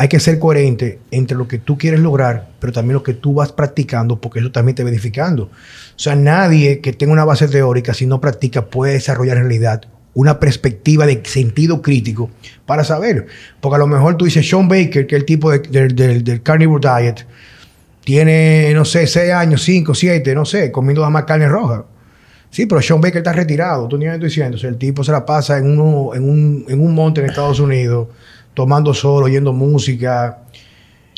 hay que ser coherente entre lo que tú quieres lograr, pero también lo que tú vas practicando, porque eso también te va edificando. O sea, nadie que tenga una base teórica, si no practica, puede desarrollar en realidad una perspectiva de sentido crítico para saber. Porque a lo mejor tú dices, Sean Baker, que es el tipo de- del- Carnivore Diet, tiene, no sé, 6 años, 5, 7, no sé, comiendo nada más carne roja. Sí, pero Sean Baker está retirado. Tú ni me diciendo. O sea, el tipo se la pasa en, uno, en, un, en un monte en Estados Unidos, tomando sol, oyendo música.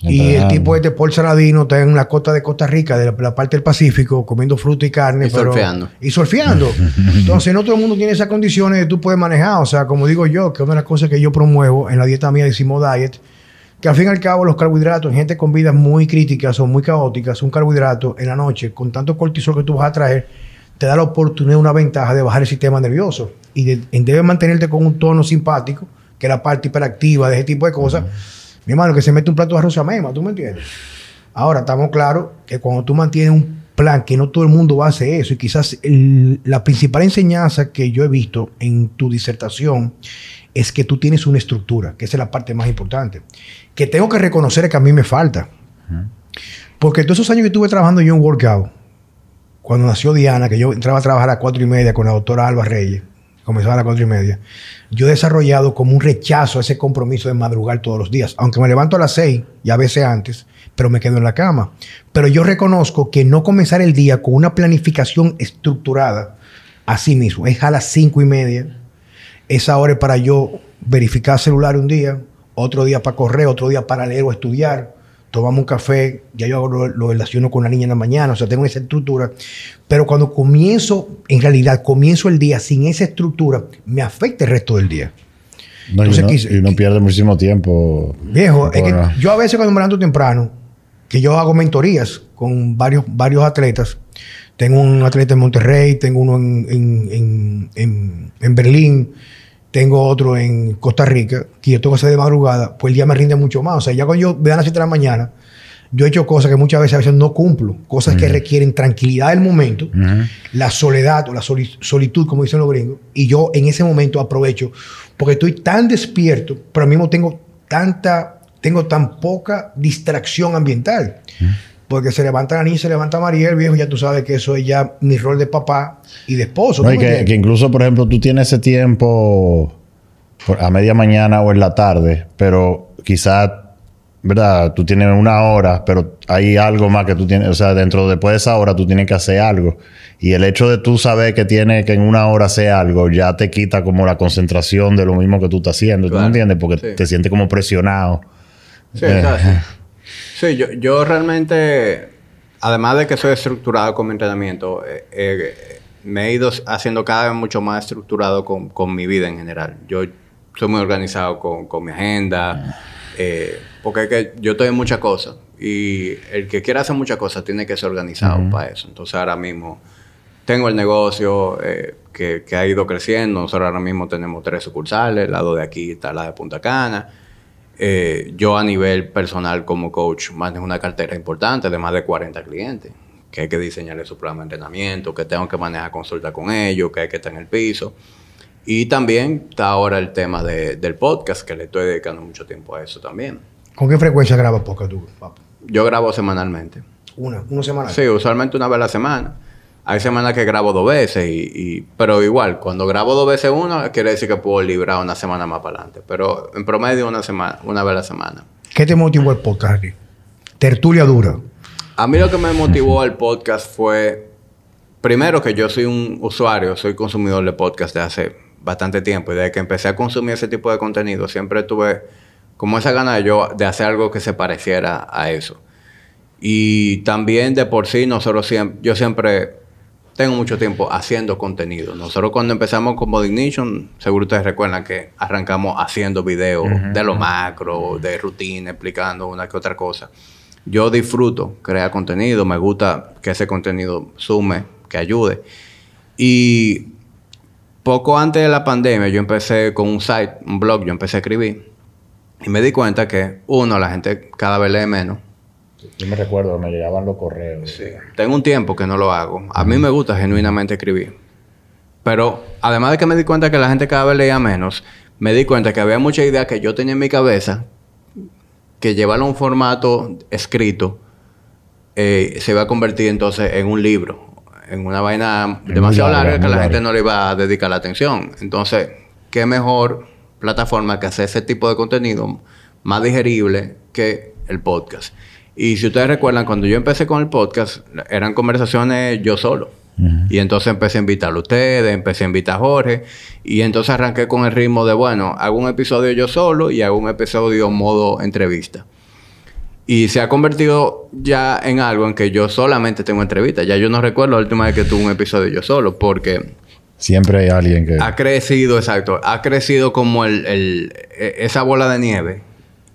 Y el tipo este Paul Saladino está en la costa de Costa Rica, de la, la parte del Pacífico, comiendo fruta y carne. Y pero- surfeando. Y surfeando. [laughs] Entonces, no todo el mundo tiene esas condiciones que tú puedes manejar. O sea, como digo yo, que una de las cosas que yo promuevo en la dieta mía de Simo Diet, que al fin y al cabo los carbohidratos en gente con vidas muy críticas o muy caóticas, un carbohidrato en la noche con tanto cortisol que tú vas a traer, te da la oportunidad, una ventaja de bajar el sistema nervioso y de, en- debes mantenerte con un tono simpático, que es la parte hiperactiva de ese tipo de cosas. Mi hermano, que se mete un plato de arroz a mema, ¿tú me entiendes? Ahora, estamos claros que cuando tú mantienes un plan, que no todo el mundo va a hacer eso, y quizás el- la principal enseñanza que yo he visto en tu disertación es que tú tienes una estructura, que esa es la parte más importante. Que tengo que reconocer que a mí me falta. Porque todos esos años que estuve trabajando yo en Workout, cuando nació Diana, que yo entraba a trabajar a cuatro y media con la doctora Alba Reyes, comenzaba a las cuatro y media, yo he desarrollado como un rechazo a ese compromiso de madrugar todos los días, aunque me levanto a las seis y a veces antes, pero me quedo en la cama. Pero yo reconozco que no comenzar el día con una planificación estructurada, así mismo, es a las cinco y media, esa hora es para yo verificar celular un día, otro día para correr, otro día para leer o estudiar, tomamos un café, ya yo lo, lo relaciono con la niña en la mañana, o sea, tengo esa estructura. Pero cuando comienzo, en realidad, comienzo el día sin esa estructura, me afecta el resto del día. No, y, Entonces, uno, quise- y uno pierde muchísimo tiempo. Viejo, es que yo a veces cuando me levanto temprano, que yo hago mentorías con varios, varios atletas, tengo un atleta en Monterrey, tengo uno en, en- en- en- en Berlín, tengo otro en Costa Rica, que yo tengo que hacer de madrugada, pues el día me rinde mucho más. O sea, ya cuando yo me dan las 7 de la mañana, yo he hecho cosas que muchas veces a veces no cumplo, cosas que requieren tranquilidad del momento, la soledad o la soli- solitud, como dicen los gringos, y yo en ese momento aprovecho porque estoy tan despierto, pero al mismo tengo tanta, tengo tan poca distracción ambiental. Porque se levanta la niña, se levanta Mariel, viejo, ya tú sabes que eso es ya mi rol de papá y de esposo. No, ¿tú y que, incluso, por ejemplo, tú tienes ese tiempo a media mañana o en la tarde, pero quizás, ¿verdad? Tú tienes una hora, pero hay algo más que tú tienes, o sea, dentro después de esa hora tú tienes que hacer algo. Y el hecho de tú saber que tienes que en una hora hacer algo ya te quita como la concentración de lo mismo que tú estás haciendo, ¿tú Claro. me entiendes? Porque Sí. te sientes como presionado. Sí, Eh. Sí, yo, yo realmente, además de que soy estructurado con mi entrenamiento, eh, eh, me he ido haciendo cada vez mucho más estructurado con, con mi vida en general. Yo soy muy organizado con, con mi agenda, eh, porque es que yo estoy en muchas cosas y el que quiera hacer muchas cosas tiene que ser organizado para eso. Entonces ahora mismo tengo el negocio eh, que, que ha ido creciendo. Nosotros ahora mismo tenemos tres sucursales. La dos de aquí está la de Punta Cana. Eh, yo a nivel personal como coach manejo una cartera importante de más de 40 clientes. Que hay que diseñarle su programa de entrenamiento, que tengo que manejar consulta con ellos, que hay que estar en el piso. Y también está ahora el tema de- del podcast, que le estoy dedicando mucho tiempo a eso también. ¿Con qué frecuencia grabas podcast tú, papá? Yo grabo semanalmente. Una, una semana. Sí, usualmente una vez a la semana. Hay semanas que grabo dos veces, y, y- pero igual, cuando grabo dos veces una, quiere decir que puedo librar una semana más para adelante. Pero en promedio una semana, una vez a la semana. ¿Qué te motivó el podcast aquí? Tertulia dura. A mí lo que me motivó al podcast fue, primero que yo soy un usuario, soy consumidor de podcast de hace bastante tiempo y desde que empecé a consumir ese tipo de contenido siempre tuve como esa gana de yo de hacer algo que se pareciera a eso. Y también de por sí nosotros siempre, yo siempre tengo mucho tiempo haciendo contenido. Nosotros cuando empezamos con Body Ignition, seguro ustedes recuerdan que arrancamos haciendo videos de lo macro, de rutina, explicando una que otra cosa. Yo disfruto crear contenido, me gusta que ese contenido sume, que ayude. Y poco antes de la pandemia yo empecé con un site, un blog, yo empecé a escribir. Y me di cuenta que, uno, la gente cada vez lee menos. Yo me recuerdo, me llegaban los correos. Sí. Tengo un tiempo que no lo hago. A mí me gusta genuinamente escribir. Pero además de que me di cuenta que la gente cada vez leía menos, me di cuenta que había muchas ideas que yo tenía en mi cabeza que llevarlo a un formato escrito eh, se iba a convertir entonces en un libro, en una vaina demasiado larga, que la gente no le iba a dedicar la atención. Entonces, ¿qué mejor plataforma que hacer ese tipo de contenido más digerible que el podcast? Y si ustedes recuerdan, cuando yo empecé con el podcast, eran conversaciones yo solo. Y entonces empecé a invitarlo a ustedes, empecé a invitar a Jorge. Y entonces arranqué con el ritmo de, bueno, hago un episodio yo solo y hago un episodio modo entrevista. Y se ha convertido ya en algo en que yo solamente tengo entrevistas. Ya yo no recuerdo la última vez que tuve un episodio yo solo, porque... Siempre hay alguien que... Ha crecido, exacto. Ha crecido como el, el, e, esa bola de nieve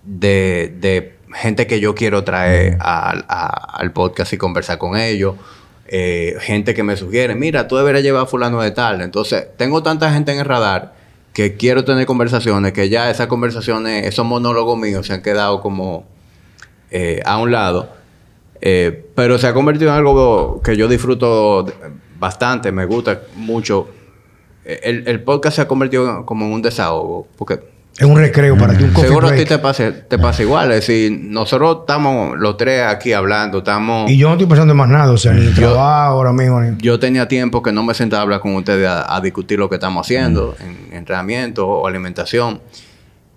de, de gente que yo quiero traer al podcast y conversar con ellos. Eh, gente que me sugiere, mira, tú deberías llevar a fulano de tal. Entonces, tengo tanta gente en el radar que quiero tener conversaciones, que ya esas conversaciones, esos monólogos míos se han quedado como eh, a un lado. Eh, pero se ha convertido en algo que yo disfruto bastante, me gusta mucho. El, el podcast se ha convertido como en un desahogo, porque es un recreo para ti, un coffee Seguro a ti te pasa, te pasa igual. Es decir, nosotros estamos los tres aquí hablando, estamos... Y yo no estoy pensando en más nada, o sea, ni trabajo ahora mismo. Ni... Yo tenía tiempo que no me sentaba a hablar con ustedes a, discutir lo que estamos haciendo en entrenamiento o alimentación.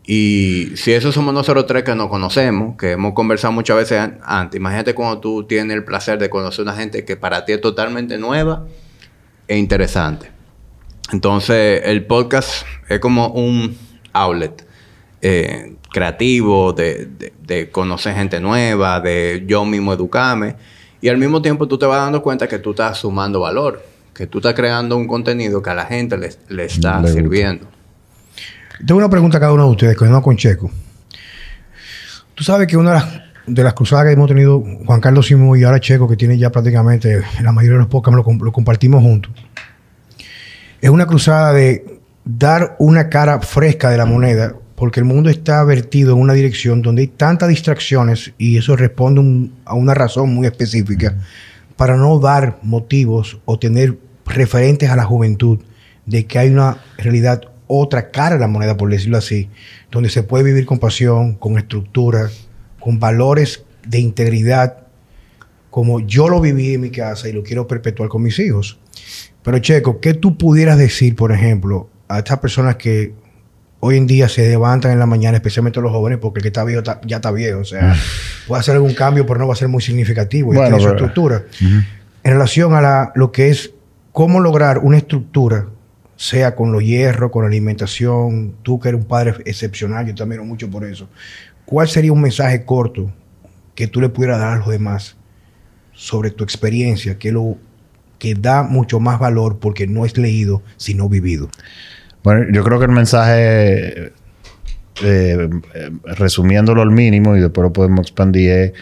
Y si eso somos nosotros tres que nos conocemos, que hemos conversado muchas veces antes, imagínate cuando tú tienes el placer de conocer a una gente que para ti es totalmente nueva e interesante. Entonces, el podcast es como un outlet eh, creativo, de, de, conocer gente nueva, de yo mismo educarme. Y al mismo tiempo tú te vas dando cuenta que tú estás sumando valor, que tú estás creando un contenido que a la gente le, está sirviendo. Tengo una pregunta a cada uno de ustedes, no con Checo. Tú sabes que una de las, de las cruzadas que hemos tenido, Juan Carlos Simón y ahora Checo, que tiene ya prácticamente la mayoría de los podcasts, lo, lo compartimos juntos. Es una cruzada de dar una cara fresca de la moneda, porque el mundo está vertido en una dirección donde hay tantas distracciones y eso responde a una razón muy específica para no dar motivos o tener referentes a la juventud de que hay una realidad otra cara de la moneda, por decirlo así, donde se puede vivir con pasión, con estructura, con valores de integridad, como yo lo viví en mi casa y lo quiero perpetuar con mis hijos. Pero Checo, ¿qué tú pudieras decir, por ejemplo, a estas personas que hoy en día se levantan en la mañana, especialmente los jóvenes, porque el que está viejo ya está viejo. O sea, puede hacer algún cambio, pero no va a ser muy significativo. Bueno, tiene su estructura. En relación a la, lo que es cómo lograr una estructura, sea con los hierros, con la alimentación, tú que eres un padre excepcional, yo te admiro mucho por eso. ¿Cuál sería un mensaje corto que tú le pudieras dar a los demás sobre tu experiencia, que lo que da mucho más valor porque no es leído, sino vivido? Bueno, yo creo que el mensaje, eh, resumiéndolo al mínimo y después lo podemos expandir, es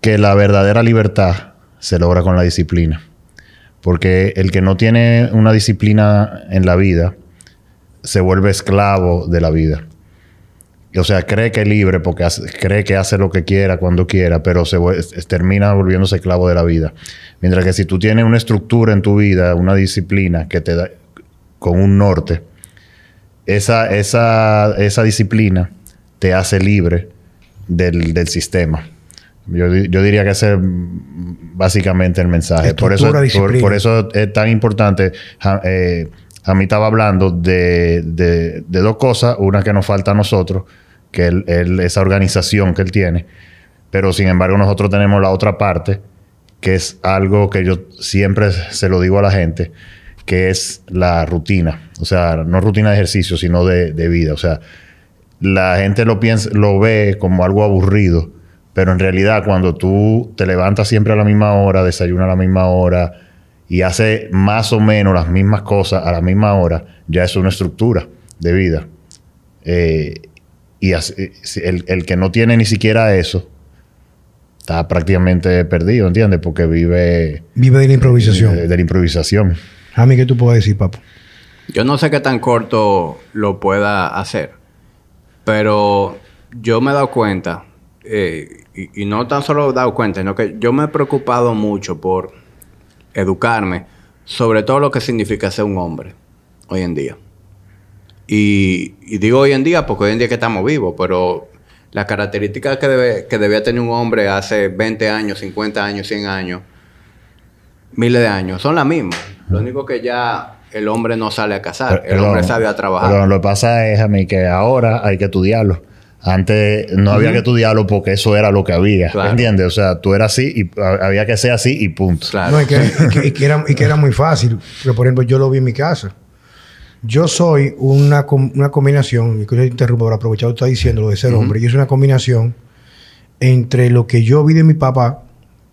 que la verdadera libertad se logra con la disciplina. Porque el que no tiene una disciplina en la vida se vuelve esclavo de la vida. O sea, cree que es libre porque cree que hace lo que quiera cuando quiera, pero se termina volviéndose esclavo de la vida. Mientras que si tú tienes una estructura en tu vida, una disciplina que te da, con un norte, esa, esa, esa disciplina te hace libre del, sistema. Yo, diría que ese es básicamente el mensaje. Por eso, por, eso es tan importante. Eh, a mí estaba hablando de, dos cosas. Una que nos falta a nosotros, que es esa organización que él tiene. Pero sin embargo nosotros tenemos la otra parte, que es algo que yo siempre se lo digo a la gente, que es la rutina. O sea, no rutina de ejercicio, sino de, de vida. O sea, la gente lo piensa, lo ve como algo aburrido, pero en realidad cuando tú te levantas siempre a la misma hora, desayunas a la misma hora y haces más o menos las mismas cosas a la misma hora, ya es una estructura de vida. Eh, y así- el, el que no tiene ni siquiera eso está prácticamente perdido, ¿entiendes? Porque vive Vive de la improvisación. de, de la improvisación. A mí, ¿qué tú puedes decir, papo? Yo no sé qué tan corto lo pueda hacer, pero yo me he dado cuenta, eh, y, no tan solo he dado cuenta, sino que yo me he preocupado mucho por educarme sobre todo lo que significa ser un hombre hoy en día. Y, y digo hoy en día porque hoy en día que estamos vivos, pero las características que, debe, que debía tener un hombre hace 20 años, 50 años, 100 años, miles de años, son las mismas. Lo único que ya el hombre no sale a cazar, el hombre sabe a trabajar. Pero lo que pasa es a mí que ahora hay que estudiarlo. Antes no había que estudiarlo porque eso era lo que había. Claro. ¿Entiendes? O sea, tú eras así y había que ser así y punto. Claro. No, y que, y que- y que era, y que era [laughs] muy fácil. Pero, por ejemplo, yo lo vi en mi casa. Yo soy una, com- una combinación, y que yo te interrumpo para aprovechar lo que estás diciendo, lo de ser hombre. Yo soy una combinación entre lo que yo vi de mi papá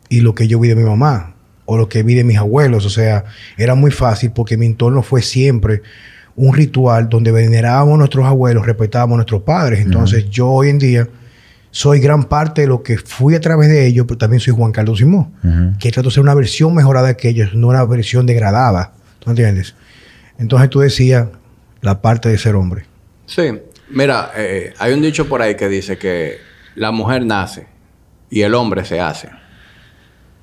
y lo que yo vi de mi mamá, o lo que vi de mis abuelos. O sea, era muy fácil porque mi entorno fue siempre un ritual donde venerábamos a nuestros abuelos, respetábamos a nuestros padres. Entonces, yo hoy en día soy gran parte de lo que fui a través de ellos, pero también soy Juan Carlos Simón, que trato de ser una versión mejorada de aquellos, no una versión degradada. ¿Tú entiendes? Entonces tú decías la parte de ser hombre. Sí, mira, eh, hay un dicho por ahí que dice que la mujer nace y el hombre se hace.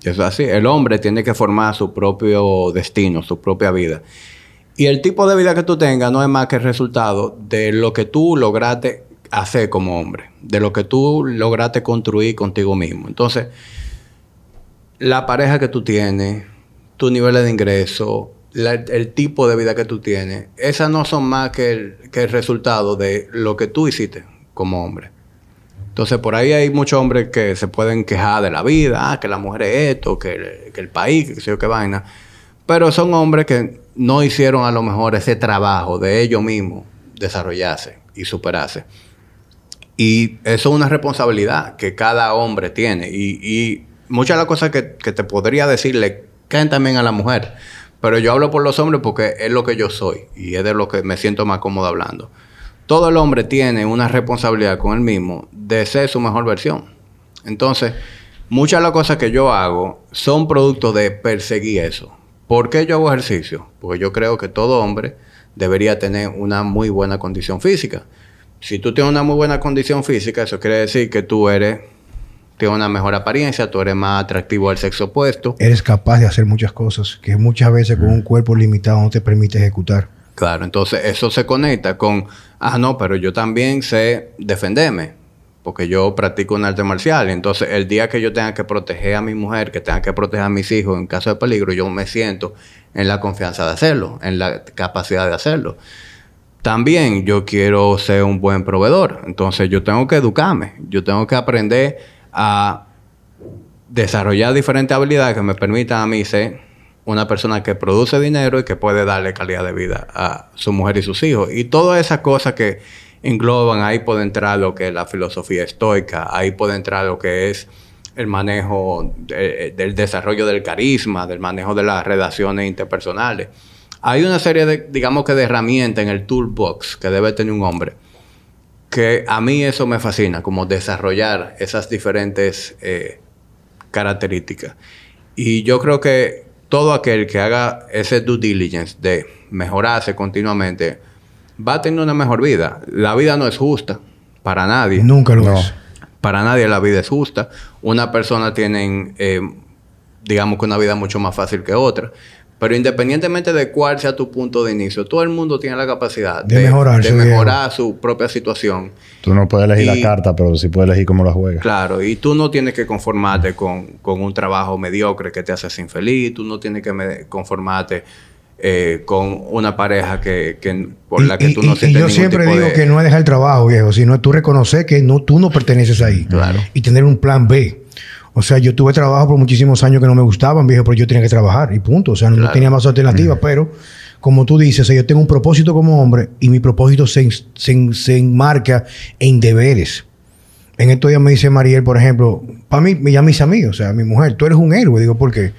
Es así. El hombre tiene que formar su propio destino, su propia vida. Y el tipo de vida que tú tengas no es más que el resultado de lo que tú lograste hacer como hombre, de lo que tú lograste construir contigo mismo. Entonces, la pareja que tú tienes, tus niveles de ingreso, el tipo de vida que tú tienes, esas no son más que el, que el resultado de lo que tú hiciste como hombre. Entonces, por ahí hay muchos hombres que se pueden quejar de la vida, ah, que la mujer es esto, que el, país, que sé yo qué vaina. Pero son hombres que no hicieron a lo mejor ese trabajo de ellos mismos desarrollarse y superarse. Y eso es una responsabilidad que cada hombre tiene. Y, muchas de las cosas que, que te podría decir le caen también a la mujer. Pero yo hablo por los hombres porque es lo que yo soy y es de lo que me siento más cómodo hablando. Todo el hombre tiene una responsabilidad con él mismo de ser su mejor versión. Entonces, muchas de las cosas que yo hago son producto de perseguir eso. ¿Por qué yo hago ejercicio? Porque yo creo que todo hombre debería tener una muy buena condición física. Si tú tienes una muy buena condición física, eso quiere decir que tú eres, tienes una mejor apariencia, tú eres más atractivo al sexo opuesto. Eres capaz de hacer muchas cosas que muchas veces con un cuerpo limitado no te permite ejecutar. Claro, entonces eso se conecta con, ah, no, pero yo también sé defenderme, porque yo practico un arte marcial. Entonces, el día que yo tenga que proteger a mi mujer, que tenga que proteger a mis hijos en caso de peligro, yo me siento en la confianza de hacerlo, en la capacidad de hacerlo. También yo quiero ser un buen proveedor, entonces yo tengo que educarme, yo tengo que aprender a desarrollar diferentes habilidades que me permitan a mí ser una persona que produce dinero y que puede darle calidad de vida a su mujer y sus hijos. Y todas esas cosas que engloban, ahí puede entrar lo que es la filosofía estoica, ahí puede entrar lo que es el manejo de- del desarrollo del carisma, del manejo de las relaciones interpersonales. Hay una serie de, digamos que de herramientas en el toolbox que debe tener un hombre que a mí eso me fascina, como desarrollar esas diferentes eh, características. Y yo creo que todo aquel que haga ese due diligence de mejorarse continuamente va a tener una mejor vida. La vida no es justa para nadie. Nunca lo No. es. Para nadie la vida es justa. Una persona tiene, eh, digamos que una vida mucho más fácil que otra. Pero independientemente de cuál sea tu punto de inicio, todo el mundo tiene la capacidad De mejorar su propia situación. Tú no puedes elegir Y- la carta, pero sí puedes elegir cómo la juegas. Claro, y tú no tienes que conformarte con, con un trabajo mediocre que te hace infeliz, tú no tienes que conformarte eh, con una pareja que, que- por Y- la que y- tú no y- y sientes yo siempre digo de- que no es dejar el trabajo, viejo, sino tú reconocer que no, tú no perteneces ahí. Claro. Y tener un plan B. O sea, yo tuve trabajo por muchísimos años que no me gustaban, viejo, pero yo tenía que trabajar y punto. O sea, no, tenía más alternativa, pero como tú dices, o sea, yo tengo un propósito como hombre y mi propósito se, se, se enmarca en deberes. En estos días me dice Mariel, por ejemplo, para mí, me llama mis amigos, o sea, mi mujer, tú eres un héroe. Digo, ¿por qué?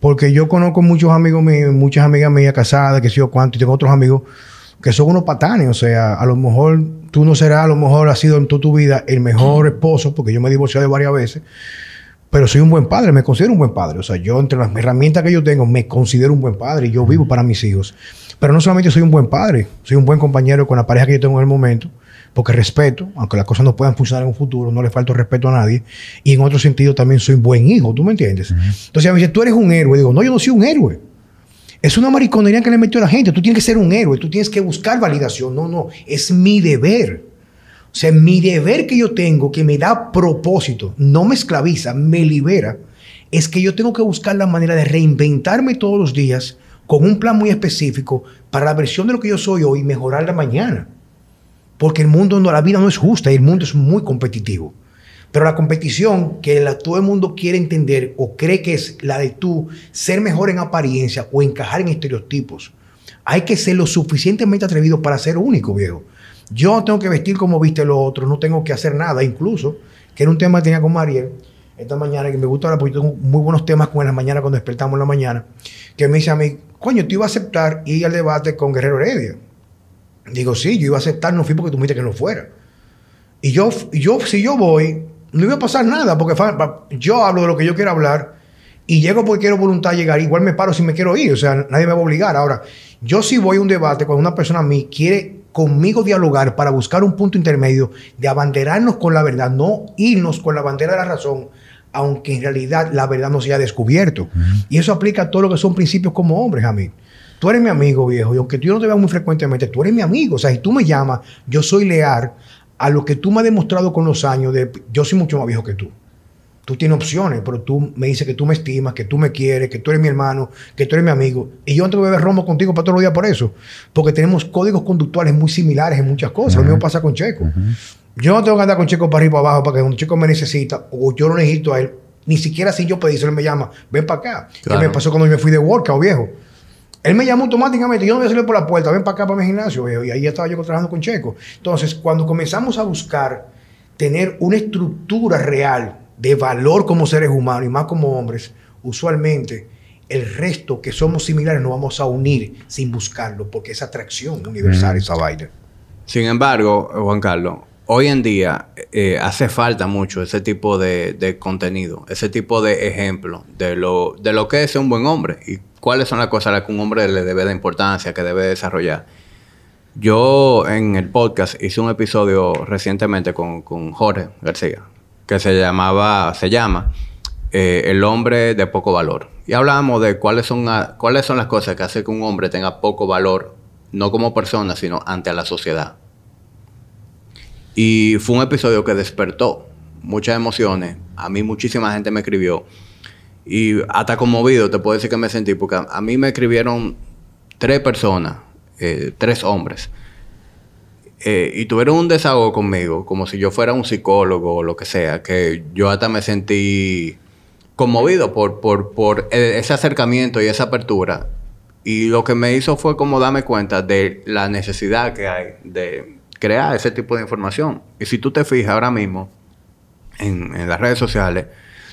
Porque yo conozco muchos amigos míos, muchas amigas mías casadas, que sé yo cuánto, y tengo otros amigos que son unos patanes. O sea, a lo mejor tú no serás, a lo mejor has sido en toda tu vida el mejor esposo, porque yo me he divorciado varias veces, pero soy un buen padre, me considero un buen padre. O sea, yo entre las herramientas que yo tengo, me considero un buen padre y yo vivo para mis hijos. Pero no solamente soy un buen padre, soy un buen compañero con la pareja que yo tengo en el momento, porque respeto, aunque las cosas no puedan funcionar en un futuro, no le falto respeto a nadie. Y en otro sentido también soy un buen hijo, ¿tú me entiendes? Entonces a me dice, tú eres un héroe. Digo, no, yo no soy un héroe. Es una mariconería que le metió a la gente. Tú tienes que ser un héroe, tú tienes que buscar validación. No, no, es mi deber. O sea, mi deber que yo tengo, que me da propósito, no me esclaviza, me libera, es que yo tengo que buscar la manera de reinventarme todos los días con un plan muy específico para la versión de lo que yo soy hoy y mejorarla mañana. Porque el mundo, no, la vida no es justa y el mundo es muy competitivo. Pero la competición que todo el mundo quiere entender o cree que es la de tú ser mejor en apariencia o encajar en estereotipos. Hay que ser lo suficientemente atrevido para ser único, viejo. Yo no tengo que vestir como viste lo otro, no tengo que hacer nada, incluso, que era un tema que tenía con Mariel esta mañana, que me gusta hablar porque tengo muy buenos temas con en la mañana cuando despertamos en la mañana, que me dice a mí, coño, tú ibas a aceptar ir al debate con Guerrero Heredia. Digo, sí, yo iba a aceptar, no fui porque tú me dijiste que no fuera. Y yo, yo, si yo voy, no iba a pasar nada, porque yo hablo de lo que yo quiero hablar y llego porque quiero voluntad llegar. Igual me paro si me quiero ir, o sea, nadie me va a obligar. Ahora, yo si voy a un debate cuando una persona a mí quiere conmigo dialogar para buscar un punto intermedio de abanderarnos con la verdad, no irnos con la bandera de la razón, aunque en realidad la verdad no se haya descubierto. Y eso aplica a todo lo que son principios como hombres, a mí. Tú eres mi amigo, viejo, y aunque yo no te vea muy frecuentemente, tú eres mi amigo. O sea, si tú me llamas, yo soy leal a lo que tú me has demostrado con los años de yo soy mucho más viejo que tú. Tú tienes opciones, pero tú me dices que tú me estimas, que tú me quieres, que tú eres mi hermano, que tú eres mi amigo. Y yo tengo que beber romo contigo para todos los días por eso. Porque tenemos códigos conductuales muy similares en muchas cosas. Lo mismo pasa con Checo. Yo no tengo que andar con Checo para arriba para abajo para que cuando Checo me necesita o yo lo necesito a él, ni siquiera sin yo pedírselo, él me llama, ven para acá. Claro. ¿Qué me pasó cuando yo me fui de workout, viejo? Él me llamó automáticamente, yo no voy a salir por la puerta, ven para acá para mi gimnasio, viejo. Y ahí estaba yo trabajando con Checo. Entonces, cuando comenzamos a buscar tener una estructura real de valor como seres humanos y más como hombres, usualmente el resto que somos similares nos vamos a unir sin buscarlo, porque es atracción universal esa vaina. Sin embargo, Juan Carlos, hoy en día eh, hace falta mucho ese tipo de, de contenido, ese tipo de ejemplo de lo, de lo que es un buen hombre y cuáles son las cosas a las que un hombre le debe de importancia, que debe desarrollar. Yo en el podcast hice un episodio recientemente con, con Jorge García, que se llamaba, se llama eh, El hombre de poco valor. Y hablábamos de cuáles son, a- cuáles son las cosas que hacen que un hombre tenga poco valor, no como persona, sino ante la sociedad. Y fue un episodio que despertó muchas emociones. A mí muchísima gente me escribió. Y hasta conmovido te puedo decir que me sentí, porque a, a mí me escribieron tres personas, eh, tres hombres. Eh, y tuvieron un desahogo conmigo, como si yo fuera un psicólogo o lo que sea, que yo hasta me sentí conmovido por, por, por e- ese acercamiento y esa apertura. Y lo que me hizo fue como darme cuenta de la necesidad que hay de crear ese tipo de información. Y si tú te fijas ahora mismo en, en las redes sociales,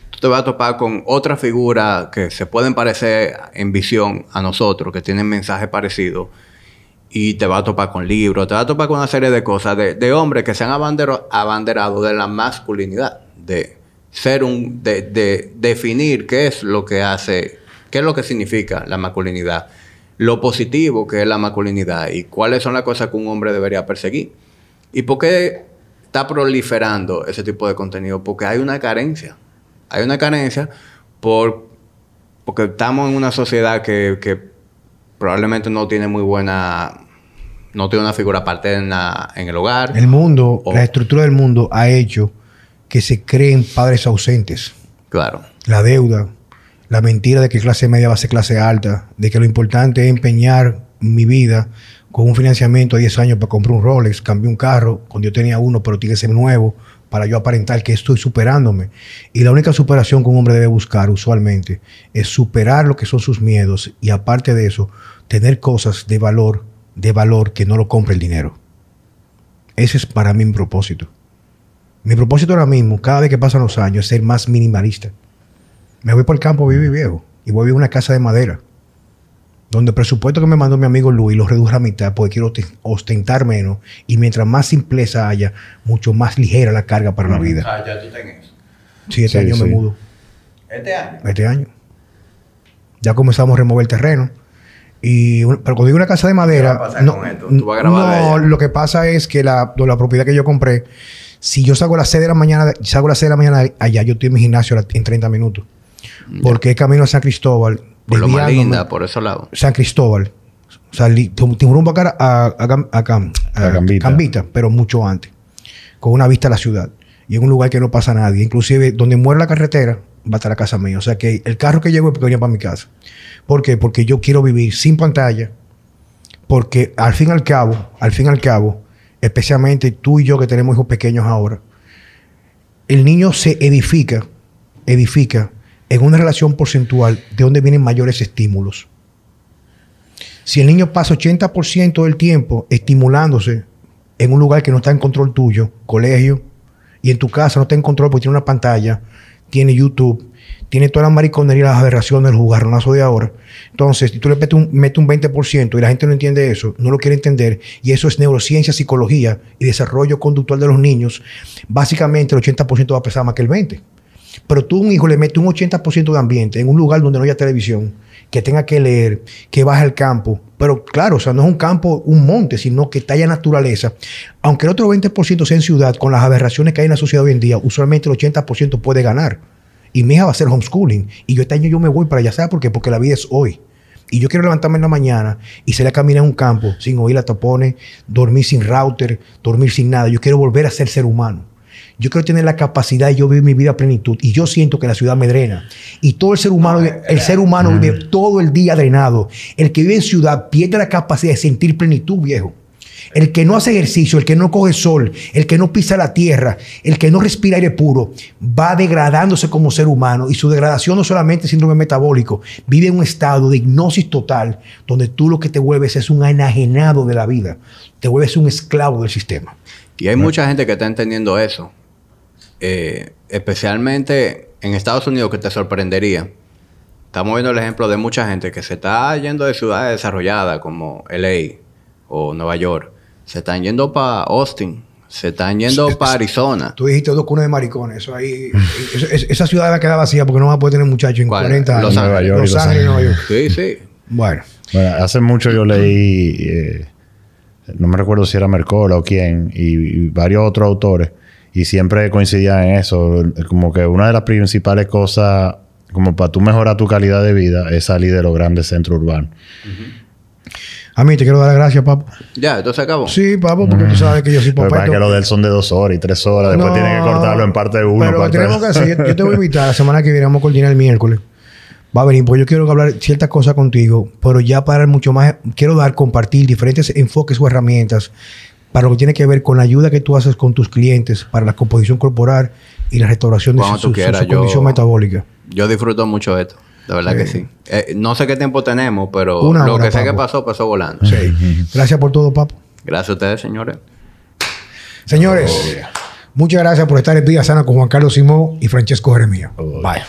tú te vas a topar con otras figuras que se pueden parecer en visión a nosotros, que tienen mensajes parecidos, y te vas a topar con libros, te vas a topar con una serie de cosas de, hombres que se han abanderado de la masculinidad, de ser un, de, de definir qué es lo que hace, qué es lo que significa la masculinidad, lo positivo que es la masculinidad y cuáles son las cosas que un hombre debería perseguir. ¿Y por qué está proliferando ese tipo de contenido? Porque hay una carencia. Hay una carencia por, porque estamos en una sociedad que probablemente no tiene muy buena, no tiene una figura paterna en el hogar. El mundo, O- la estructura del mundo ha hecho que se creen padres ausentes. Claro. La deuda, La mentira de que clase media va a ser clase alta, de que lo importante es empeñar mi vida con un financiamiento de 10 años para comprar un Rolex, cambié un carro cuando yo tenía uno, pero tiene que ser nuevo para yo aparentar que estoy superándome. Y la única superación que un hombre debe buscar usualmente es superar lo que son sus miedos y aparte de eso, tener cosas de valor, de valor que no lo compre el dinero. Ese es para mí mi propósito. Mi propósito ahora mismo, cada vez que pasan los años, es ser más minimalista. Me voy por el campo a vivir viejo y voy a vivir en una casa de madera donde el presupuesto que me mandó mi amigo Luis lo reduje a mitad porque quiero ostentar menos y mientras más simpleza haya, mucho más ligera la carga para la vida. Ah, ya tú tenés eso. Sí, este Sí, año me mudo. Este año. Este año. Ya comenzamos a remover el terreno. Y, un- pero cuando digo una casa de madera. ¿Qué va a pasar no, con esto? ¿Tú vas a grabar de no, ella? lo que pasa es que la, la propiedad que yo compré, si yo salgo a las 6 de la mañana, salgo a las 6 de la mañana allá, yo estoy en mi gimnasio en 30 minutos. Porque es camino a San Cristóbal. Por lo más linda, por esos lados. San Cristóbal. Salí, tu- tu rumbo acá a, a, Cam- a Cam- a A Gambita. Gambita, pero mucho antes. Con una vista a la ciudad. Y en un lugar que no pasa nadie. Inclusive, donde muere la carretera, va a estar la casa mía. O sea que el carro que llego es porque venía para mi casa. ¿Por qué? Porque yo quiero vivir sin pantalla. Porque al fin y al cabo, al fin y al cabo, especialmente tú y yo que tenemos hijos pequeños ahora, el niño se edifica, edifica en una relación porcentual de donde vienen mayores estímulos. Si el niño pasa 80% del tiempo estimulándose en un lugar que no está en control tuyo, colegio, y en tu casa no está en control porque tiene una pantalla, tiene YouTube, tiene toda la mariconería y las aberraciones del jugarronazo de ahora. Entonces, si tú le metes un, metes un 20% y la gente no entiende eso, no lo quiere entender, y eso es neurociencia, psicología y desarrollo conductual de los niños, básicamente el 80% va a pesar más que el 20%. Pero tú un hijo le metes un 80% de ambiente en un lugar donde no haya televisión, que tenga que leer, que baje al campo. Pero claro, o sea, no es un campo, un monte, sino que haya naturaleza. Aunque el otro 20% sea en ciudad, con las aberraciones que hay en la sociedad hoy en día, usualmente el 80% puede ganar. Y mi hija va a hacer homeschooling. Y yo este año yo me voy para allá. ¿Sabes por qué? Porque la vida es hoy. Y yo quiero levantarme en la mañana y salir a caminar en un campo sin oír la tapones, dormir sin router, dormir sin nada. Yo quiero volver a ser ser humano. Yo quiero tener la capacidad de yo vivir mi vida a plenitud. Y yo siento que la ciudad me drena. Y todo el ser humano, el ser humano vive todo el día drenado. El que vive en ciudad pierde la capacidad de sentir plenitud, viejo. El que no hace ejercicio, el que no coge sol, el que no pisa la tierra, el que no respira aire puro, va degradándose como ser humano. Y su degradación no solamente es síndrome metabólico, vive en un estado de hipnosis total, donde tú lo que te vuelves es un enajenado de la vida. Te vuelves un esclavo del sistema. Y hay mucha gente que está entendiendo eso. Eh, especialmente en Estados Unidos, que te sorprendería. Estamos viendo el ejemplo de mucha gente que se está yendo de ciudades desarrolladas como LA o Nueva York. Se están yendo para Austin. Se están yendo para Arizona. Tú dijiste dos cunas de maricones. Eso ahí, [laughs] eso- es- esa ciudad va a quedar vacía porque no va a poder tener muchachos en ¿Cuál? 40 años. Los Nueva Ángeles. York Los Ángeles y Nueva York. Sí, sí. Bueno. Bueno, hace mucho yo leí, eh, no me recuerdo si era Mercola o quién, y, y varios otros autores, y siempre coincidían en eso, como que una de las principales cosas, como para tú mejorar tu calidad de vida, es salir de los grandes centros urbanos. A mí te quiero dar las gracias, papo. Ya, esto se acabó. Sí, papo, porque tú sabes que yo soy Pero papá. para que los de él son de dos horas y tres horas, después No, tienen que cortarlo en parte de uno. Pero parte tenemos que hacer. Yo, yo te voy a invitar la semana que viene, vamos a coordinar el miércoles. Va a venir, porque yo quiero hablar ciertas cosas contigo, pero ya para mucho más, quiero dar, compartir diferentes enfoques o herramientas para lo que tiene que ver con la ayuda que tú haces con tus clientes para la composición corporal y la restauración de su, tú su- quieras, su yo- condición metabólica. Yo disfruto mucho de esto. De verdad que sí. Eh, no sé qué tiempo tenemos, pero Una lo hora, que sé que pasó, pasó volando. Sí. Gracias por todo, papo. Gracias a ustedes, señores. Señores, muchas gracias por estar en Vida Sana con Juan Carlos Simón y Francesco Jeremías. Bye.